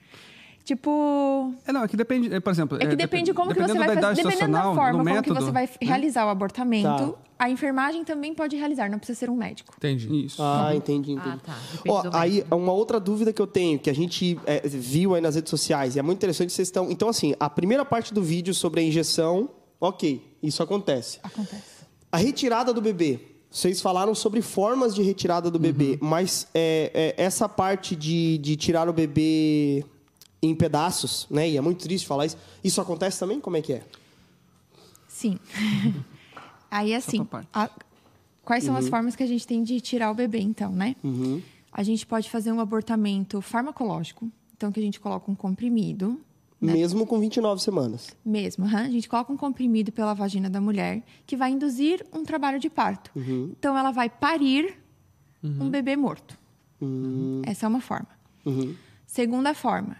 Speaker 5: Tipo,
Speaker 4: É, não, é que depende, é, por exemplo...
Speaker 5: é que depende como que você
Speaker 4: dependendo
Speaker 5: vai
Speaker 4: da
Speaker 5: fazer,
Speaker 4: idade
Speaker 5: dependendo da forma
Speaker 4: do
Speaker 5: como que
Speaker 4: método,
Speaker 5: você vai
Speaker 4: né?
Speaker 5: realizar o abortamento,
Speaker 1: Tá.
Speaker 5: a enfermagem também pode realizar, não precisa ser um médico.
Speaker 3: Entendi.
Speaker 4: Isso.
Speaker 1: Ah, entendi, entendi.
Speaker 2: Ah, tá.
Speaker 1: Ó, aí, uma outra dúvida que eu tenho, que a gente é, viu aí nas redes sociais, e é muito interessante, vocês estão... Então, assim, a primeira parte do vídeo sobre a injeção, ok, isso acontece.
Speaker 5: Acontece.
Speaker 1: A retirada do bebê, vocês falaram sobre formas de retirada do bebê, mas é, é, essa parte de, de tirar o bebê em pedaços, né? E é muito triste falar isso. Isso acontece também? Como é que é?
Speaker 5: Sim. Aí, assim, a- quais são as formas que a gente tem de tirar o bebê, então, né? A gente pode fazer um abortamento farmacológico, então que a gente coloca um comprimido,
Speaker 1: Mesmo com 29 semanas.
Speaker 5: mesmo, aham. a gente coloca um comprimido pela vagina da mulher que vai induzir um trabalho de parto. Então, ela vai parir um bebê morto. Essa é uma forma. Segunda forma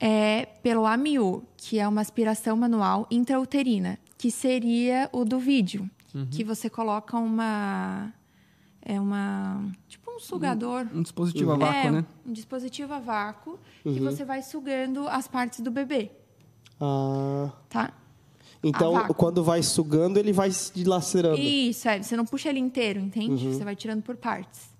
Speaker 5: é pelo AMIU, que é uma aspiração manual intrauterina, que seria o do vídeo, que você coloca uma é uma tipo um sugador,
Speaker 4: Um dispositivo a vácuo,
Speaker 5: é,
Speaker 4: né?
Speaker 5: um dispositivo a vácuo que você vai sugando as partes do bebê,
Speaker 1: Ah,
Speaker 5: tá?
Speaker 1: então, quando vai sugando, ele vai se dilacerando.
Speaker 5: Isso, é, você não puxa ele inteiro, entende? Você vai tirando por partes.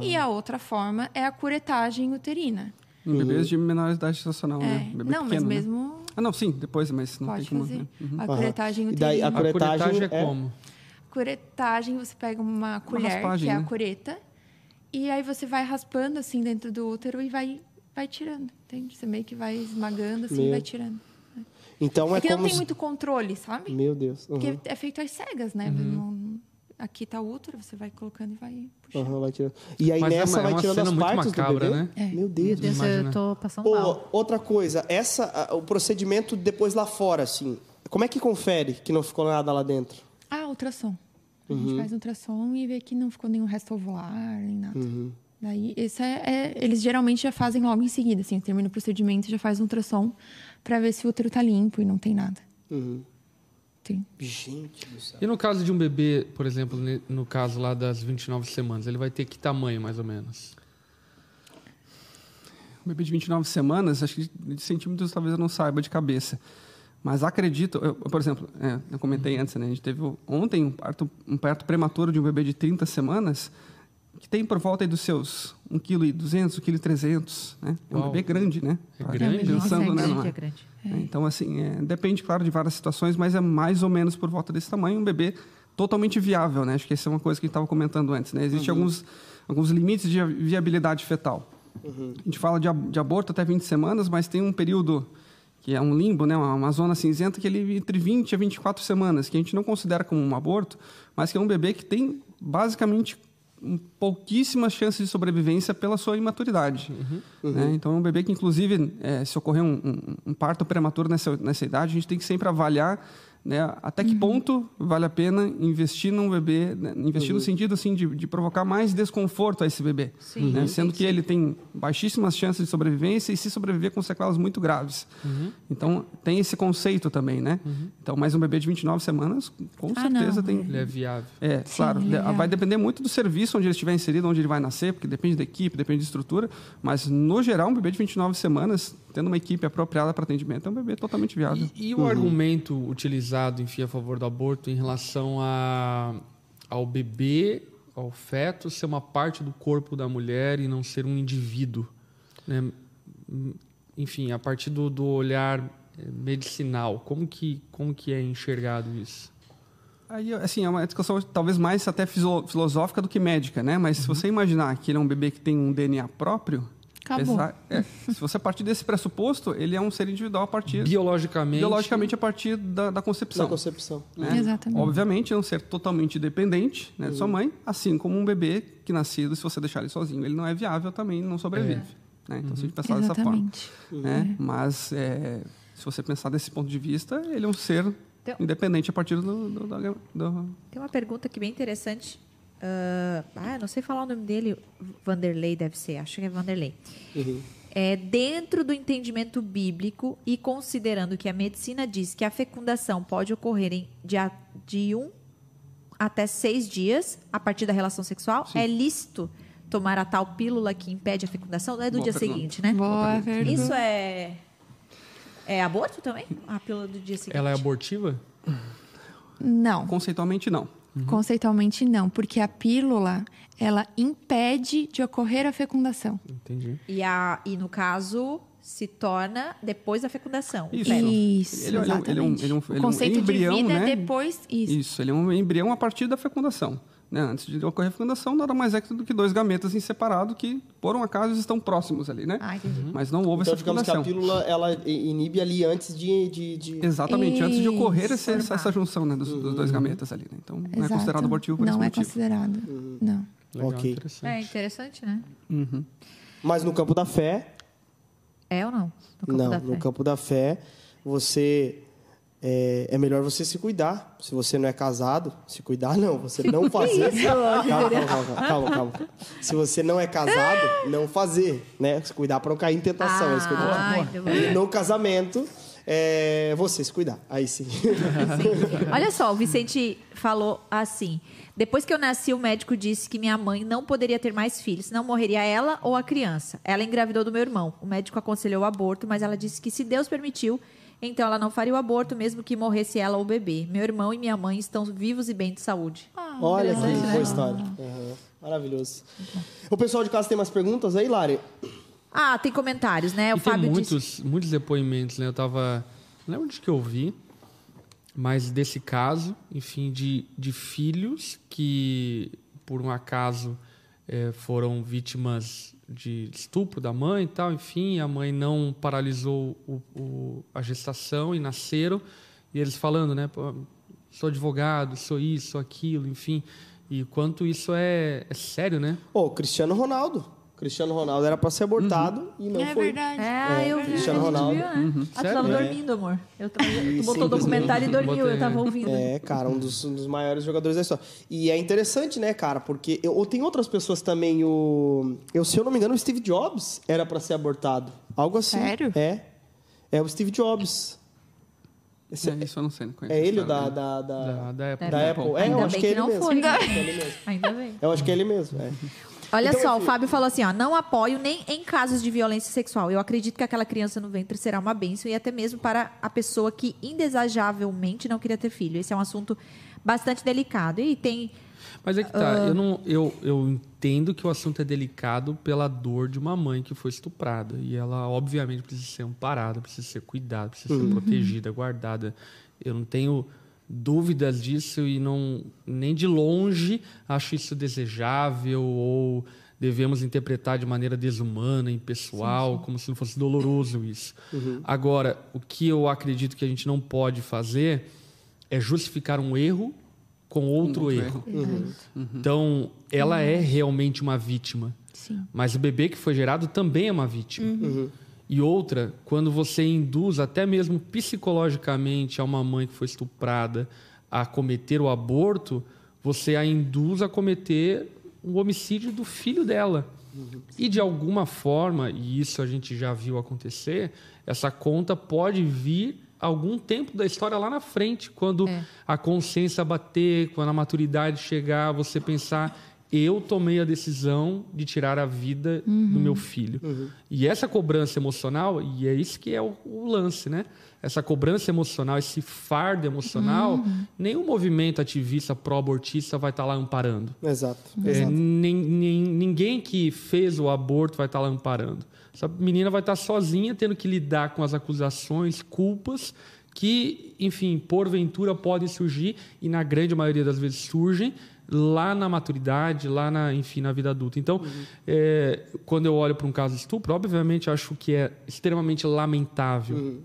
Speaker 5: E a outra forma é a curetagem uterina.
Speaker 4: Em bebês de menor idade gestacional,
Speaker 5: É,
Speaker 4: né? Bebê
Speaker 5: não, mas
Speaker 4: pequeno, né?
Speaker 5: mesmo
Speaker 4: Ah, não, sim, depois, mas não
Speaker 5: pode
Speaker 4: tem como.
Speaker 5: fazer.
Speaker 4: né? Uhum.
Speaker 5: A curetagem
Speaker 1: E daí a
Speaker 5: uterina.
Speaker 3: A
Speaker 1: curetagem
Speaker 3: curetagem é
Speaker 1: é-
Speaker 3: como?
Speaker 5: Curetagem, você pega uma colher,
Speaker 4: raspagem,
Speaker 5: que é a
Speaker 4: né?
Speaker 5: cureta, e aí você vai raspando assim dentro do útero e vai, vai tirando, entende? Você meio que vai esmagando assim e
Speaker 1: Meu.
Speaker 5: vai tirando.
Speaker 1: Então é,
Speaker 5: É que
Speaker 1: como
Speaker 5: não tem
Speaker 1: se-
Speaker 5: muito controle, sabe?
Speaker 1: Meu Deus. Uhum.
Speaker 5: Porque é feito às cegas, né? Não- aqui tá o útero, você vai colocando e vai puxando.
Speaker 1: Aham, vai tirando. E aí
Speaker 3: Mas é
Speaker 1: nessa
Speaker 3: uma- é
Speaker 1: vai
Speaker 3: uma
Speaker 1: tirando
Speaker 3: cena
Speaker 1: as
Speaker 3: muito
Speaker 1: partes
Speaker 3: macabra,
Speaker 1: do bebê?
Speaker 3: né?
Speaker 5: É.
Speaker 1: Meu Deus.
Speaker 2: Meu Deus,
Speaker 3: Imagina.
Speaker 2: eu tô passando
Speaker 1: Ô,
Speaker 2: mal.
Speaker 1: outra coisa, essa, o procedimento depois lá fora, assim, como é que confere que não ficou nada lá dentro?
Speaker 5: Ah, ultrassom. A
Speaker 1: Uhum.
Speaker 5: gente faz ultrassom e vê que não ficou nenhum resto ovular, nem nada.
Speaker 1: Uhum.
Speaker 5: Daí, esse é, é- eles geralmente já fazem logo em seguida, assim, termina o procedimento, já faz um ultrassom para ver se o útero tá limpo e não tem nada.
Speaker 1: Uhum.
Speaker 5: Tem.
Speaker 1: Gente do céu.
Speaker 3: E no caso de um bebê, por exemplo, no caso lá das 29 semanas, ele vai ter que tamanho, mais ou menos?
Speaker 4: Um bebê de 29 semanas, acho que de centímetros talvez eu não saiba de cabeça. Mas acredito, eu, por exemplo, é, eu comentei antes, né? A gente teve ontem um parto, um parto prematuro de um bebê de 30 semanas, que tem por volta aí dos seus 1,2 kg, 1,3 kg, né? É um
Speaker 3: Uau.
Speaker 4: bebê grande, né?
Speaker 3: É grande.
Speaker 4: Pensando,
Speaker 2: Nossa, é
Speaker 4: né? não
Speaker 2: grande,
Speaker 4: é?
Speaker 2: é grande.
Speaker 4: É, Então, assim, é, depende, claro, de várias situações, mas é mais ou menos por volta desse tamanho, um bebê totalmente viável, né? Acho que essa é uma coisa que a gente estava comentando antes, né? Existem alguns, alguns limites de viabilidade fetal. A gente fala de, de aborto até 20 semanas, mas tem um período que é um limbo, né? uma, uma zona cinzenta que ele entre 20 a 24 semanas, que a gente não considera como um aborto, mas que é um bebê que tem basicamente pouquíssimas chances de sobrevivência pela sua imaturidade. né? Então, é um bebê que, inclusive, eh, se ocorrer um, um- um parto prematuro nessa, nessa idade, a gente tem que sempre avaliar né, até que ponto vale a pena investir num bebê, né, investir no sentido assim de, de provocar mais desconforto a esse bebê,
Speaker 2: Sim,
Speaker 4: né, sendo que ele tem baixíssimas chances de sobrevivência e se sobreviver com sequelas muito graves. Então tem esse conceito também, né? Então, mais um bebê de 29 semanas, com
Speaker 5: Ah,
Speaker 4: certeza
Speaker 5: não,
Speaker 4: tem
Speaker 3: Ele é viável.
Speaker 4: é,
Speaker 5: Sim,
Speaker 4: claro. de-
Speaker 5: legal.
Speaker 4: Vai depender muito do serviço onde ele estiver inserido, onde ele vai nascer, porque depende da equipe, depende de estrutura. Mas, no geral, um bebê de 29 semanas, tendo uma equipe apropriada para atendimento, é um bebê totalmente viável.
Speaker 3: E, e o argumento utilizado, enfim, a favor do aborto em relação a, ao bebê, ao feto, ser uma parte do corpo da mulher e não ser um indivíduo? né? Enfim, a partir do, do olhar eh, medicinal, como que, como que é enxergado isso?
Speaker 4: Aí, assim, é uma discussão talvez mais até filo- filosófica do que médica, né? Mas se você imaginar que ele é um bebê que tem um DNA próprio...
Speaker 5: Acabou.
Speaker 4: é, se você partir desse pressuposto, ele é um ser individual a partir...
Speaker 3: Biologicamente,
Speaker 4: Biologicamente, a partir da, da concepção.
Speaker 1: Na concepção.
Speaker 4: né?
Speaker 5: Exatamente.
Speaker 4: Obviamente, é um ser totalmente dependente né, de sua mãe, assim como um bebê que nascido, se você deixar ele sozinho, ele não é viável também, não sobrevive. né? Então, se a gente pensar dessa forma.
Speaker 5: Exatamente.
Speaker 4: Né? Mas, é, se você pensar desse ponto de vista, ele é um ser
Speaker 2: Então-
Speaker 4: independente a partir do... do, do- do-
Speaker 2: Tem uma pergunta aqui bem interessante. Ah, ah, não sei falar o nome dele. Vanderlei deve ser, acho que é Vanderlei. É, dentro do entendimento bíblico e considerando que a medicina diz que a fecundação pode ocorrer em, de, a- de um até seis dias a partir da relação sexual, é lícito tomar a tal pílula que impede a fecundação? Não é do
Speaker 4: Boa
Speaker 2: dia
Speaker 4: pergunta.
Speaker 2: seguinte, né?
Speaker 5: Boa.
Speaker 2: Isso é. É aborto também? A pílula do dia seguinte.
Speaker 3: ela é abortiva?
Speaker 5: Não.
Speaker 4: Conceitualmente, não.
Speaker 5: Conceitualmente não, porque a pílula ela impede de ocorrer a fecundação.
Speaker 3: Entendi.
Speaker 2: E, a, e no caso, se torna depois da fecundação.
Speaker 4: Isso.
Speaker 2: feto.
Speaker 5: Isso,
Speaker 4: Ele é- ele é um- ele é um-
Speaker 5: exatamente.
Speaker 4: ele é um-
Speaker 5: o conceito
Speaker 4: embrião,
Speaker 5: de vida
Speaker 4: né?
Speaker 5: é depois isso.
Speaker 4: Isso, ele é um embrião a partir da fecundação. Né? Antes de ocorrer a fecundação, nada mais é do que dois gametas em separado que, por um acaso, estão próximos ali, né?
Speaker 5: Ah, entendi.
Speaker 4: Mas não houve
Speaker 1: Então,
Speaker 4: essa
Speaker 1: digamos que a
Speaker 4: fecundação.
Speaker 1: pílula ela inibe ali antes de. de, de-
Speaker 4: Exatamente, antes de ocorrer esse-
Speaker 5: Isso.
Speaker 4: essa, essa junção né, dos, dos dois gametas ali. Né? Então, não é
Speaker 5: Exato.
Speaker 4: considerado abortivo por
Speaker 5: Não
Speaker 4: esse
Speaker 5: é
Speaker 4: motivo.
Speaker 5: considerado. Não.
Speaker 3: Legal,
Speaker 1: Ok.
Speaker 3: interessante.
Speaker 2: É interessante, né?
Speaker 1: Mas no campo da fé,
Speaker 2: É ou não? No campo
Speaker 1: não.
Speaker 2: da
Speaker 1: No
Speaker 2: fé.
Speaker 1: campo da fé, você. É, é melhor você se cuidar. Se você não é casado, se cuidar não, você não fazer. calma, calma, calma, calma. Se você não é casado, não fazer, né? Se cuidar para não cair em tentação. é isso que eu tô
Speaker 2: Ah,
Speaker 1: E no casamento, é você se cuidar. Aí sim.
Speaker 2: Sim. Olha só, o Vicente falou assim: depois que eu nasci, o médico disse que minha mãe não poderia ter mais filhos, senão morreria ela ou a criança. Ela engravidou do meu irmão. O médico aconselhou o aborto, mas ela disse que se Deus permitiu, então ela não faria o aborto, mesmo que morresse ela ou o bebê. Meu irmão e minha mãe estão vivos e bem de saúde.
Speaker 1: Olha que
Speaker 2: né?
Speaker 1: boa história. Aham. Maravilhoso. O pessoal de casa tem mais perguntas aí, Lari?
Speaker 2: Ah, tem comentários, né? O
Speaker 3: E tem
Speaker 2: Fábio disse.
Speaker 3: muitos, muitos depoimentos, né? Eu tava. Não lembro de que eu vi, mas desse caso, enfim, de, de filhos que, por um acaso, eh, foram vítimas de estupro da mãe e tal, enfim, a mãe não paralisou o, o- a gestação e nasceram, e eles falando, né? Sou advogado, sou isso, sou aquilo, enfim. E quanto isso é, é sério, né?
Speaker 1: Ô, Cristiano Ronaldo. Cristiano Ronaldo era para ser abortado e não
Speaker 5: é
Speaker 1: foi.
Speaker 5: verdade.
Speaker 2: É, eu vi.
Speaker 1: Cristiano Ronaldo.
Speaker 2: viu, né? Ah, tu tava
Speaker 3: Sério?
Speaker 2: dormindo, amor. Eu tava, tu botou o documentário e dormiu, eu
Speaker 3: botei.
Speaker 2: tava ouvindo.
Speaker 1: É, cara, um dos, um dos maiores jogadores da história. E é interessante, né, cara? Porque eu, ou tem outras pessoas também. O, eu, se eu não me engano, o Steve Jobs era para ser abortado. Algo assim.
Speaker 5: Sério?
Speaker 1: É. É o Steve Jobs. Esse-
Speaker 4: É, isso eu não sei, não conheço.
Speaker 1: é ele o da, da, da,
Speaker 3: Da, da época.
Speaker 1: da Apple. É, eu acho que é ele mesmo.
Speaker 2: foi.
Speaker 1: Acho que é ele mesmo.
Speaker 2: Ainda bem.
Speaker 1: Eu acho que é ele mesmo. É.
Speaker 2: Olha
Speaker 1: Então,
Speaker 2: só, o
Speaker 1: assim-
Speaker 2: Fábio falou assim, ó, não apoio nem em casos de violência sexual. Eu acredito que aquela criança no ventre será uma bênção e até mesmo para a pessoa que indesejavelmente não queria ter filho. Esse é um assunto bastante delicado. E tem
Speaker 3: Mas é que tá, eu, não, eu, eu entendo que o assunto é delicado pela dor de uma mãe que foi estuprada. E ela, obviamente, precisa ser amparada, precisa ser cuidada, precisa ser protegida, guardada. Eu não tenho dúvidas disso e não nem de longe acho isso desejável ou devemos interpretar de maneira desumana, impessoal, como se não fosse doloroso isso. Agora, o que eu acredito que a gente não pode fazer é justificar um erro com outro,
Speaker 4: outro
Speaker 3: erro.
Speaker 5: Verdade.
Speaker 3: Então, ela é realmente uma vítima.
Speaker 5: Sim.
Speaker 3: Mas o bebê que foi gerado também é uma vítima. E outra, quando você induz até mesmo psicologicamente a uma mãe que foi estuprada a cometer o aborto, você a induz a cometer o homicídio do filho dela. E de alguma forma, e isso a gente já viu acontecer, essa conta pode vir algum tempo da história lá na frente, quando a consciência bater, quando a maturidade chegar, você pensar eu tomei a decisão de tirar a vida do meu filho. E essa cobrança emocional, e é isso que é o, o lance, né? Essa cobrança emocional, esse fardo emocional, nenhum movimento ativista pró-abortista vai estar lá amparando.
Speaker 1: Exato.
Speaker 3: É,
Speaker 1: Exato.
Speaker 3: nin- nin- ninguém que fez o aborto vai estar lá amparando. Essa menina vai estar sozinha, tendo que lidar com as acusações, culpas, que, enfim, porventura podem surgir, e na grande maioria das vezes surgem, lá na maturidade, lá na, enfim, na vida adulta. Então, é, quando eu olho para um caso de estupro, obviamente acho que é extremamente lamentável.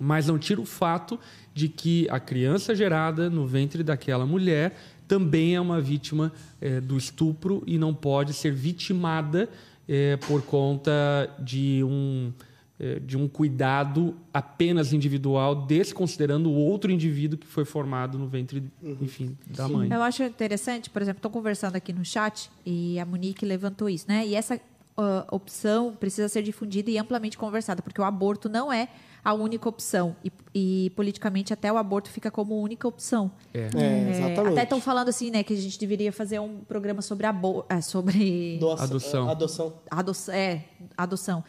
Speaker 3: Mas não tira o fato de que a criança gerada no ventre daquela mulher também é uma vítima eh, do estupro e não pode ser vitimada eh, por conta de um, de um cuidado apenas individual, desconsiderando o outro indivíduo que foi formado no ventre, enfim, da mãe.
Speaker 2: Eu acho interessante, por exemplo, estou conversando aqui no chat e a Monique levantou isso, né? E essa ah, opção precisa ser difundida e amplamente conversada, porque o aborto não é a única opção. E, e, politicamente até o aborto fica como única opção.
Speaker 3: É.
Speaker 1: É,
Speaker 2: É,
Speaker 1: exatamente.
Speaker 2: até estão falando assim, né, que a gente deveria fazer um programa sobre abo é, sobre
Speaker 1: Doação-
Speaker 3: Adoção.
Speaker 1: Adoção.
Speaker 2: adoção. É, adoção.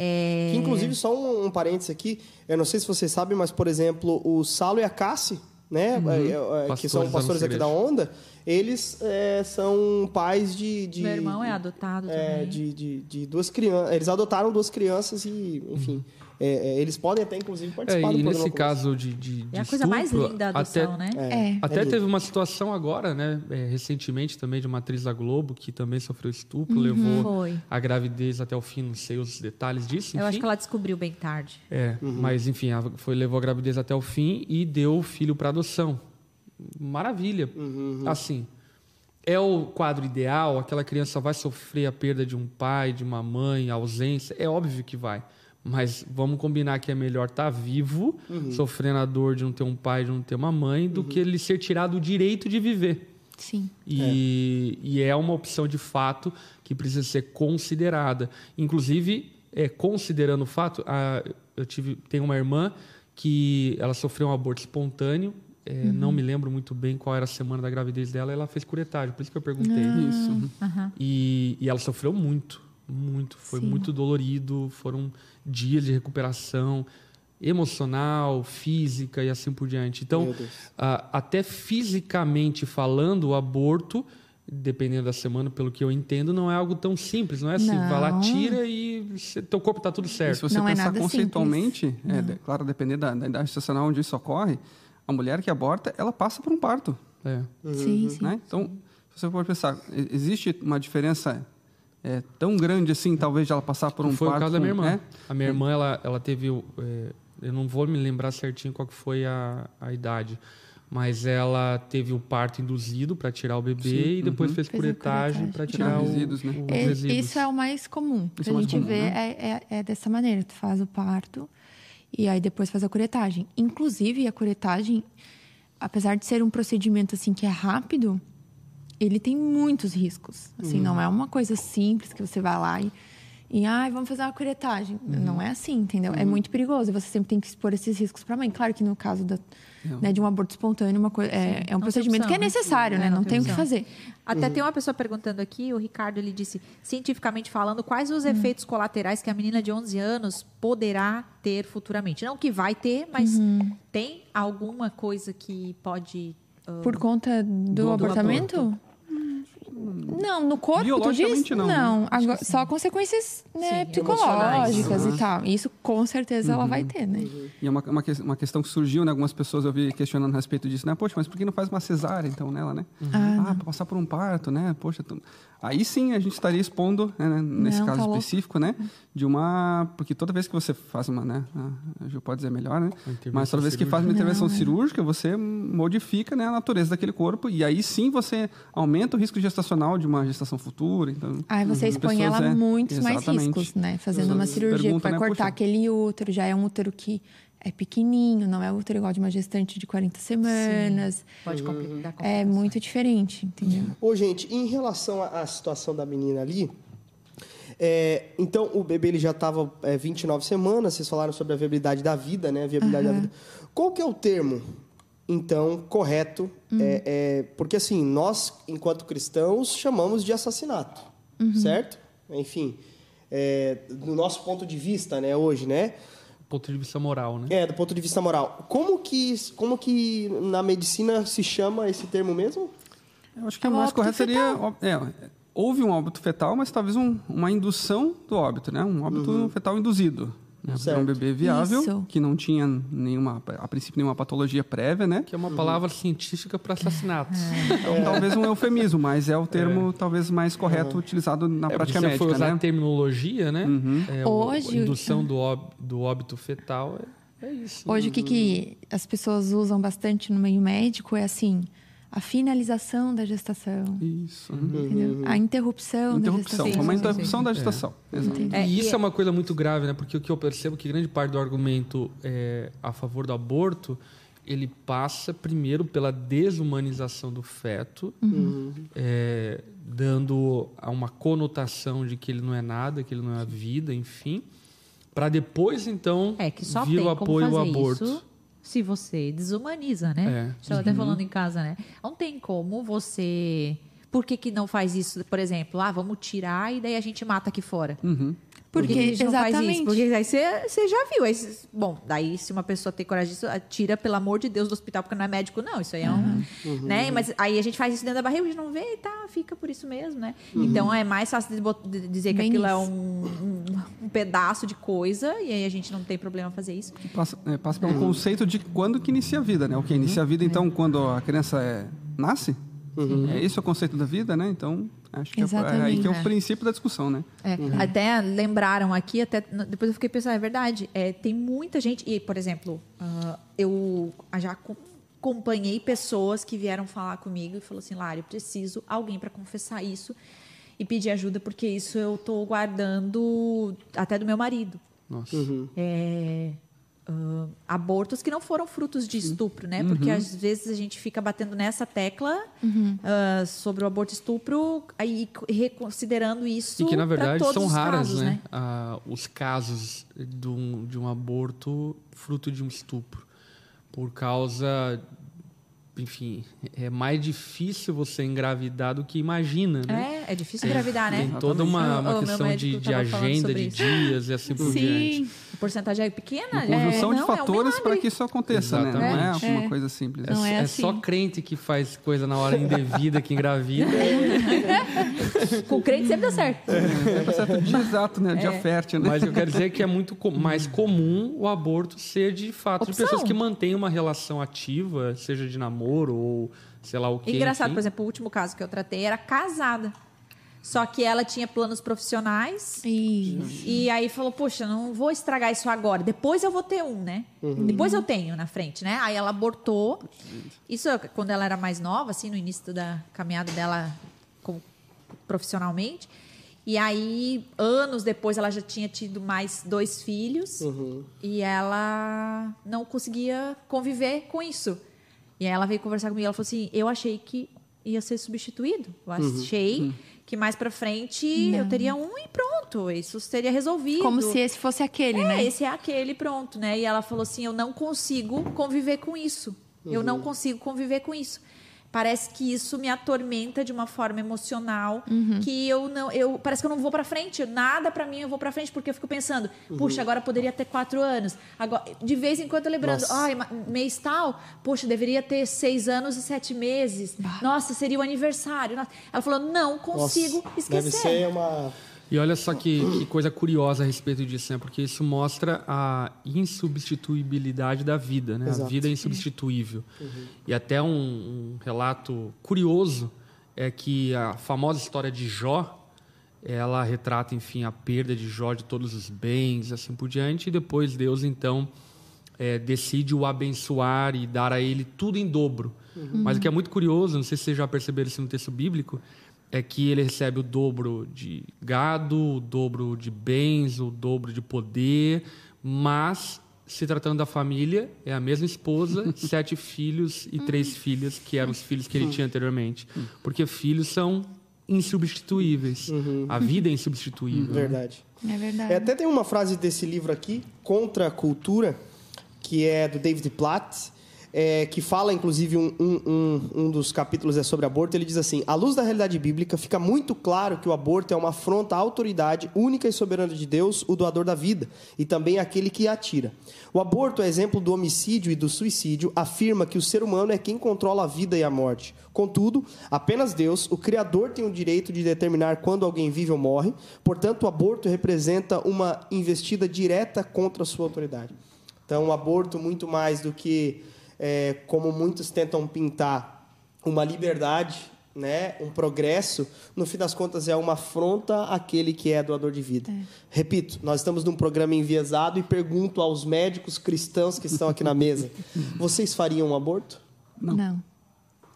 Speaker 2: É,
Speaker 1: Que, inclusive, só um, um parênteses aqui, eu não sei se vocês sabem, mas, por exemplo, o Salo e a Cassi, né, é, é, é, que são
Speaker 3: Pastores
Speaker 1: aqui da Onda, eles é, são pais de... de
Speaker 2: Meu irmão é adotado
Speaker 1: é,
Speaker 2: também.
Speaker 1: de, de, de duas crianças. Eles adotaram duas crianças e, enfim, é, é, eles podem até, inclusive,
Speaker 3: É,
Speaker 1: participar
Speaker 3: e
Speaker 1: do
Speaker 3: nesse caso de, de, de
Speaker 2: É a coisa mais linda da adoção,
Speaker 3: até,
Speaker 2: né?
Speaker 5: É.
Speaker 3: Até
Speaker 1: lindo.
Speaker 3: teve uma situação agora, né? é, recentemente também, de uma atriz da Globo que também sofreu estupro,
Speaker 2: Uhum.
Speaker 3: levou
Speaker 2: Foi.
Speaker 3: a gravidez até o fim, não sei os detalhes disso.
Speaker 2: Eu acho
Speaker 3: enfim.
Speaker 2: que ela descobriu bem tarde.
Speaker 3: É, mas enfim, foi, levou a gravidez até o fim e deu o filho para adoção. Maravilha. Assim, é o quadro ideal, aquela criança vai sofrer a perda de um pai, de uma mãe, a ausência, é óbvio que vai. Mas vamos combinar que é melhor estar vivo, sofrendo a dor de não ter um pai, de não ter uma mãe, do que ele ser tirado o direito de viver.
Speaker 5: Sim.
Speaker 3: E é. e é uma opção de fato que precisa ser considerada. Inclusive, é, considerando o fato, a, eu tive, tenho uma irmã que ela sofreu um aborto espontâneo. é, Não me lembro muito bem qual era a semana da gravidez dela. Ela fez curetagem, por isso que eu perguntei.
Speaker 4: Isso.
Speaker 3: E, e ela sofreu muito, muito. Foi
Speaker 5: Sim.
Speaker 3: muito dolorido. Foram dias de recuperação emocional, física e assim por diante. Então, ah, até fisicamente falando, o aborto, dependendo da semana, pelo que eu entendo, não é algo tão simples. Não é assim, vai lá,
Speaker 5: Não.
Speaker 3: tira e você- teu corpo está tudo
Speaker 4: E se
Speaker 3: certo.
Speaker 4: você
Speaker 5: Não é
Speaker 4: pensar
Speaker 5: nada
Speaker 4: conceitualmente, é, de- claro, dependendo da, da idade gestacional onde isso ocorre, a mulher que aborta, ela passa por um parto.
Speaker 3: É.
Speaker 5: Sim, sim.
Speaker 4: Né? Então, se você for pensar, existe uma diferença é, tão grande assim, talvez, de ela passar por um
Speaker 3: foi
Speaker 4: parto.
Speaker 3: o caso da minha
Speaker 4: com-
Speaker 3: irmã.
Speaker 4: é?
Speaker 3: A minha irmã, ela, ela teve. é, eu não vou me lembrar certinho qual que foi a, a idade. Mas ela teve o parto induzido para tirar o bebê e depois fez,
Speaker 5: Fez a
Speaker 3: curetagem para
Speaker 4: Tirar
Speaker 3: tirar o-
Speaker 4: resíduos, né?
Speaker 3: os
Speaker 5: É,
Speaker 3: resíduos.
Speaker 5: isso é o mais comum.
Speaker 4: Isso
Speaker 5: que
Speaker 4: é
Speaker 5: a gente
Speaker 4: comum,
Speaker 5: vê
Speaker 4: né?
Speaker 5: é, é, é dessa maneira. Tu faz o parto e aí depois faz a curetagem. Inclusive, a curetagem, apesar de ser um procedimento assim que é rápido, ele tem muitos riscos. Assim, não é uma coisa simples que você vai lá e, e ai, vamos fazer uma curetagem. Não é assim, entendeu? É muito perigoso. Você sempre tem que expor esses riscos para a mãe. Claro que no caso da, né, de um aborto espontâneo, uma coisa, é, é um
Speaker 2: tem
Speaker 5: procedimento
Speaker 2: opção,
Speaker 5: que é
Speaker 2: né?
Speaker 5: necessário,
Speaker 2: É,
Speaker 5: né?
Speaker 2: não
Speaker 5: Não
Speaker 2: tem
Speaker 5: tem o que fazer.
Speaker 2: Até tem uma pessoa perguntando aqui, o Ricardo ele disse, cientificamente falando, quais os efeitos colaterais que a menina de 11 anos poderá ter futuramente? Não que vai ter, mas tem alguma coisa que pode ah,
Speaker 5: Por conta do,
Speaker 3: Do
Speaker 5: abortamento? Não, no corpo, tu
Speaker 4: Biologicamente,
Speaker 5: diz?
Speaker 4: não, né?
Speaker 5: agora- só consequências né,
Speaker 2: Sim,
Speaker 5: psicológicas e tal. Isso com certeza ela vai ter, né?
Speaker 4: E é uma, uma, uma questão que surgiu, né? Algumas pessoas eu vi questionando a respeito disso, né? Poxa, mas por que não faz uma cesárea, então, nela, né? Ah, pra passar por um parto, né? Poxa, tu- aí sim a gente estaria expondo, né, nesse
Speaker 5: Não,
Speaker 4: caso
Speaker 5: tá
Speaker 4: específico, né? De uma... Porque toda vez que você faz uma, né? A Ju pode dizer melhor, né? Mas toda vez que faz uma intervenção
Speaker 5: Não, é.
Speaker 4: cirúrgica, você modifica né, a natureza daquele corpo e aí sim você aumenta o risco gestacional de uma gestação futura, então...
Speaker 5: Aí você
Speaker 4: as
Speaker 5: expõe
Speaker 4: pessoas,
Speaker 5: ela a
Speaker 4: é,
Speaker 5: muitos mais riscos, né? Fazendo uma cirurgia que vai
Speaker 4: né,
Speaker 5: cortar
Speaker 4: poxa,
Speaker 5: aquele útero, já é um útero que é pequenininho, não é útero igual de uma gestante de 40 semanas.
Speaker 2: pode compli- dar
Speaker 5: É muito diferente, entendeu?
Speaker 1: Ô, gente, em relação à, situação da menina ali, é, então o bebê ele já estava é, 29 semanas, vocês falaram sobre a viabilidade da vida, né? A viabilidade da vida. Qual que é o termo, então, correto? É, é, porque assim, nós, enquanto cristãos, chamamos de assassinato, certo? Enfim, é, do nosso ponto de vista, né, hoje, né?
Speaker 3: ponto de vista moral, né?
Speaker 1: É, do ponto de vista moral. Como que, como que na medicina se chama esse termo mesmo?
Speaker 4: Eu acho que
Speaker 5: É
Speaker 4: o mais correto seria. é, houve um óbito fetal, mas talvez um- uma indução do óbito, né? Um óbito fetal induzido. Né? Porque Era um
Speaker 1: Certo.
Speaker 4: bebê viável,
Speaker 5: Isso.
Speaker 4: que não tinha nenhuma, a princípio, nenhuma patologia prévia, né?
Speaker 3: Que é uma palavra científica para assassinato.
Speaker 4: Então, talvez um eufemismo, mas é o termo talvez mais correto utilizado na
Speaker 3: É,
Speaker 4: prática
Speaker 3: se
Speaker 4: médica,
Speaker 3: for usar
Speaker 4: né?
Speaker 3: a terminologia, né? É, o-
Speaker 5: Hoje-
Speaker 3: a indução do, ób- do óbito fetal é, é isso.
Speaker 5: Hoje, o que, que as pessoas usam bastante no meio médico é assim: a finalização da gestação,
Speaker 4: Isso.
Speaker 5: entendeu? A interrupção,
Speaker 4: Interrupção.
Speaker 5: da
Speaker 4: uma
Speaker 5: gestação.
Speaker 4: interrupção da gestação. Exato.
Speaker 2: É,
Speaker 3: e
Speaker 2: e
Speaker 3: isso
Speaker 2: é-
Speaker 3: é uma coisa muito grave, né? Porque o que eu percebo é que grande parte do argumento é, a favor do aborto ele passa primeiro pela desumanização do feto, é, dando a uma conotação de que ele não é nada, que ele não é a vida, enfim, para depois então
Speaker 2: É que só
Speaker 3: vir
Speaker 2: tem
Speaker 3: o
Speaker 2: como
Speaker 3: apoio ao aborto.
Speaker 2: isso se você desumaniza, né?
Speaker 3: É.
Speaker 2: Estava até falando em casa, né? Não tem como você... Por que, que não faz isso, por exemplo? Ah, vamos tirar e daí a gente mata aqui fora.
Speaker 5: Porque,
Speaker 2: que a gente não faz
Speaker 5: exatamente.
Speaker 2: isso? Porque aí você, você já viu. Aí, cê- bom, daí se uma pessoa tem coragem disso, tira, pelo amor de Deus, do hospital, porque não é médico, não. Isso aí é um. Né? Mas aí a gente faz isso dentro da barriga, a gente não vê e tá, fica por isso mesmo, né? Então é mais fácil de, dizer que
Speaker 5: Bem
Speaker 2: aquilo é
Speaker 5: isso.
Speaker 2: um, um, um pedaço de coisa, e aí a gente não tem problema fazer isso.
Speaker 4: Passa, é, passa pelo conceito de quando que inicia a vida, né? O que inicia a vida, então, quando a criança é, nasce? É esse o conceito da vida, né? Então, acho que é, é aí que é o
Speaker 2: Exatamente.
Speaker 4: princípio da discussão, né?
Speaker 2: É, Até lembraram aqui, até depois eu fiquei pensando, é verdade. É, tem muita gente. E, por exemplo, ah, eu já co- acompanhei pessoas que vieram falar comigo e falou assim, Lari, eu preciso alguém para confessar isso e pedir ajuda, porque isso eu tô guardando até do meu marido.
Speaker 3: Nossa.
Speaker 2: É, ah, abortos que não foram frutos de estupro, né? Porque às vezes a gente fica batendo nessa tecla ah, sobre o aborto e estupro, aí reconsiderando isso
Speaker 3: E que, na verdade, são raras,
Speaker 2: casos,
Speaker 3: né? Ah, os casos de um, de um aborto fruto de um estupro. Por causa. Enfim, é mais difícil você engravidar do que imagina, né?
Speaker 2: É, é difícil engravidar, né?
Speaker 3: Tem toda uma, uma
Speaker 2: o
Speaker 3: questão de, de agenda, de
Speaker 2: isso.
Speaker 3: dias e assim por diante.
Speaker 5: Sim.
Speaker 2: A porcentagem é pequena.
Speaker 4: Uma conjunção
Speaker 2: é,
Speaker 4: de
Speaker 2: não, é um
Speaker 4: fatores para que isso aconteça, né? Não é
Speaker 3: Exatamente.
Speaker 4: uma
Speaker 5: É.
Speaker 4: coisa simples.
Speaker 3: É,
Speaker 5: Não é
Speaker 3: é
Speaker 5: assim.
Speaker 3: só crente que faz coisa na hora indevida que engravida.
Speaker 2: Com crente sempre dá certo.
Speaker 4: É dia exato, né? Dia fértil, né?
Speaker 3: Mas eu quero dizer que é muito co- mais comum o aborto ser de fato de
Speaker 2: Opção.
Speaker 3: pessoas que mantêm uma relação ativa, seja de namoro ou sei lá o que.
Speaker 2: Engraçado,
Speaker 3: enfim.
Speaker 2: por exemplo, o último caso que eu tratei era casada. Só que ela tinha planos profissionais.
Speaker 5: Isso.
Speaker 2: E aí falou, poxa, não vou estragar isso agora. Depois eu vou ter um, né? Depois eu tenho na frente, né? Aí ela abortou. Isso quando ela era mais nova, assim, no início da caminhada dela profissionalmente. E aí, anos depois, ela já tinha tido mais dois filhos. E ela não conseguia conviver com isso. E aí ela veio conversar comigo. Ela falou assim: Eu achei que ia ser substituído. Eu achei que mais pra frente eu teria um e pronto. Isso seria resolvido.
Speaker 5: Como se esse fosse aquele,
Speaker 2: É,
Speaker 5: né?
Speaker 2: esse é aquele, pronto, né? E ela falou assim: eu não consigo conviver com isso. Eu não consigo conviver com isso. Parece que isso me atormenta de uma forma emocional que eu não, eu parece que eu não vou pra frente. Nada pra mim eu vou pra frente porque eu fico pensando, puxa, agora poderia ter quatro anos. Agora, de vez em quando eu lembrando,
Speaker 1: Nossa.
Speaker 2: ai, mês tal, poxa, deveria ter seis anos e sete meses. Nossa, seria o aniversário. Ela falou, não consigo
Speaker 1: Nossa,
Speaker 2: esquecer.
Speaker 1: Deve ser uma.
Speaker 3: E olha só que, que coisa curiosa a respeito disso, né? Porque isso mostra a insubstituibilidade da vida, né?
Speaker 1: Exato.
Speaker 3: A vida é insubstituível. E até um, um relato curioso é que a famosa história de Jó, ela retrata, enfim, a perda de Jó de todos os bens, assim por diante, e depois Deus, então, eh, decide o abençoar e dar a ele tudo em dobro. Mas o que é muito curioso, não sei se vocês já perceberam isso no texto bíblico, é que ele recebe o dobro de gado, o dobro de bens, o dobro de poder, mas se tratando da família, é a mesma esposa, sete filhos e três filhas, que eram os filhos que ele tinha anteriormente. Porque filhos são insubstituíveis. A vida é insubstituível. né?
Speaker 1: Verdade.
Speaker 5: É verdade.
Speaker 1: É, até tem uma frase desse livro aqui, Contra a Cultura, que é do David Platt, é, que fala, inclusive, um, um, um, dos capítulos é sobre aborto. Ele diz assim: À luz da realidade bíblica, fica muito claro que o aborto é uma afronta à autoridade única e soberana de Deus, o doador da vida, e também aquele que a atira. O aborto é exemplo do homicídio e do suicídio, afirma que o ser humano é quem controla a vida e a morte. Contudo, apenas Deus, o Criador, tem o direito de determinar quando alguém vive ou morre, portanto, o aborto representa uma investida direta contra a sua autoridade. Então, o aborto, muito mais do que, é, como muitos tentam pintar, uma liberdade, né, um progresso, no fim das contas é uma afronta àquele que é doador de vida. Repito, nós estamos num programa enviesado e pergunto aos médicos cristãos que estão aqui na mesa: vocês fariam um aborto?
Speaker 5: Não.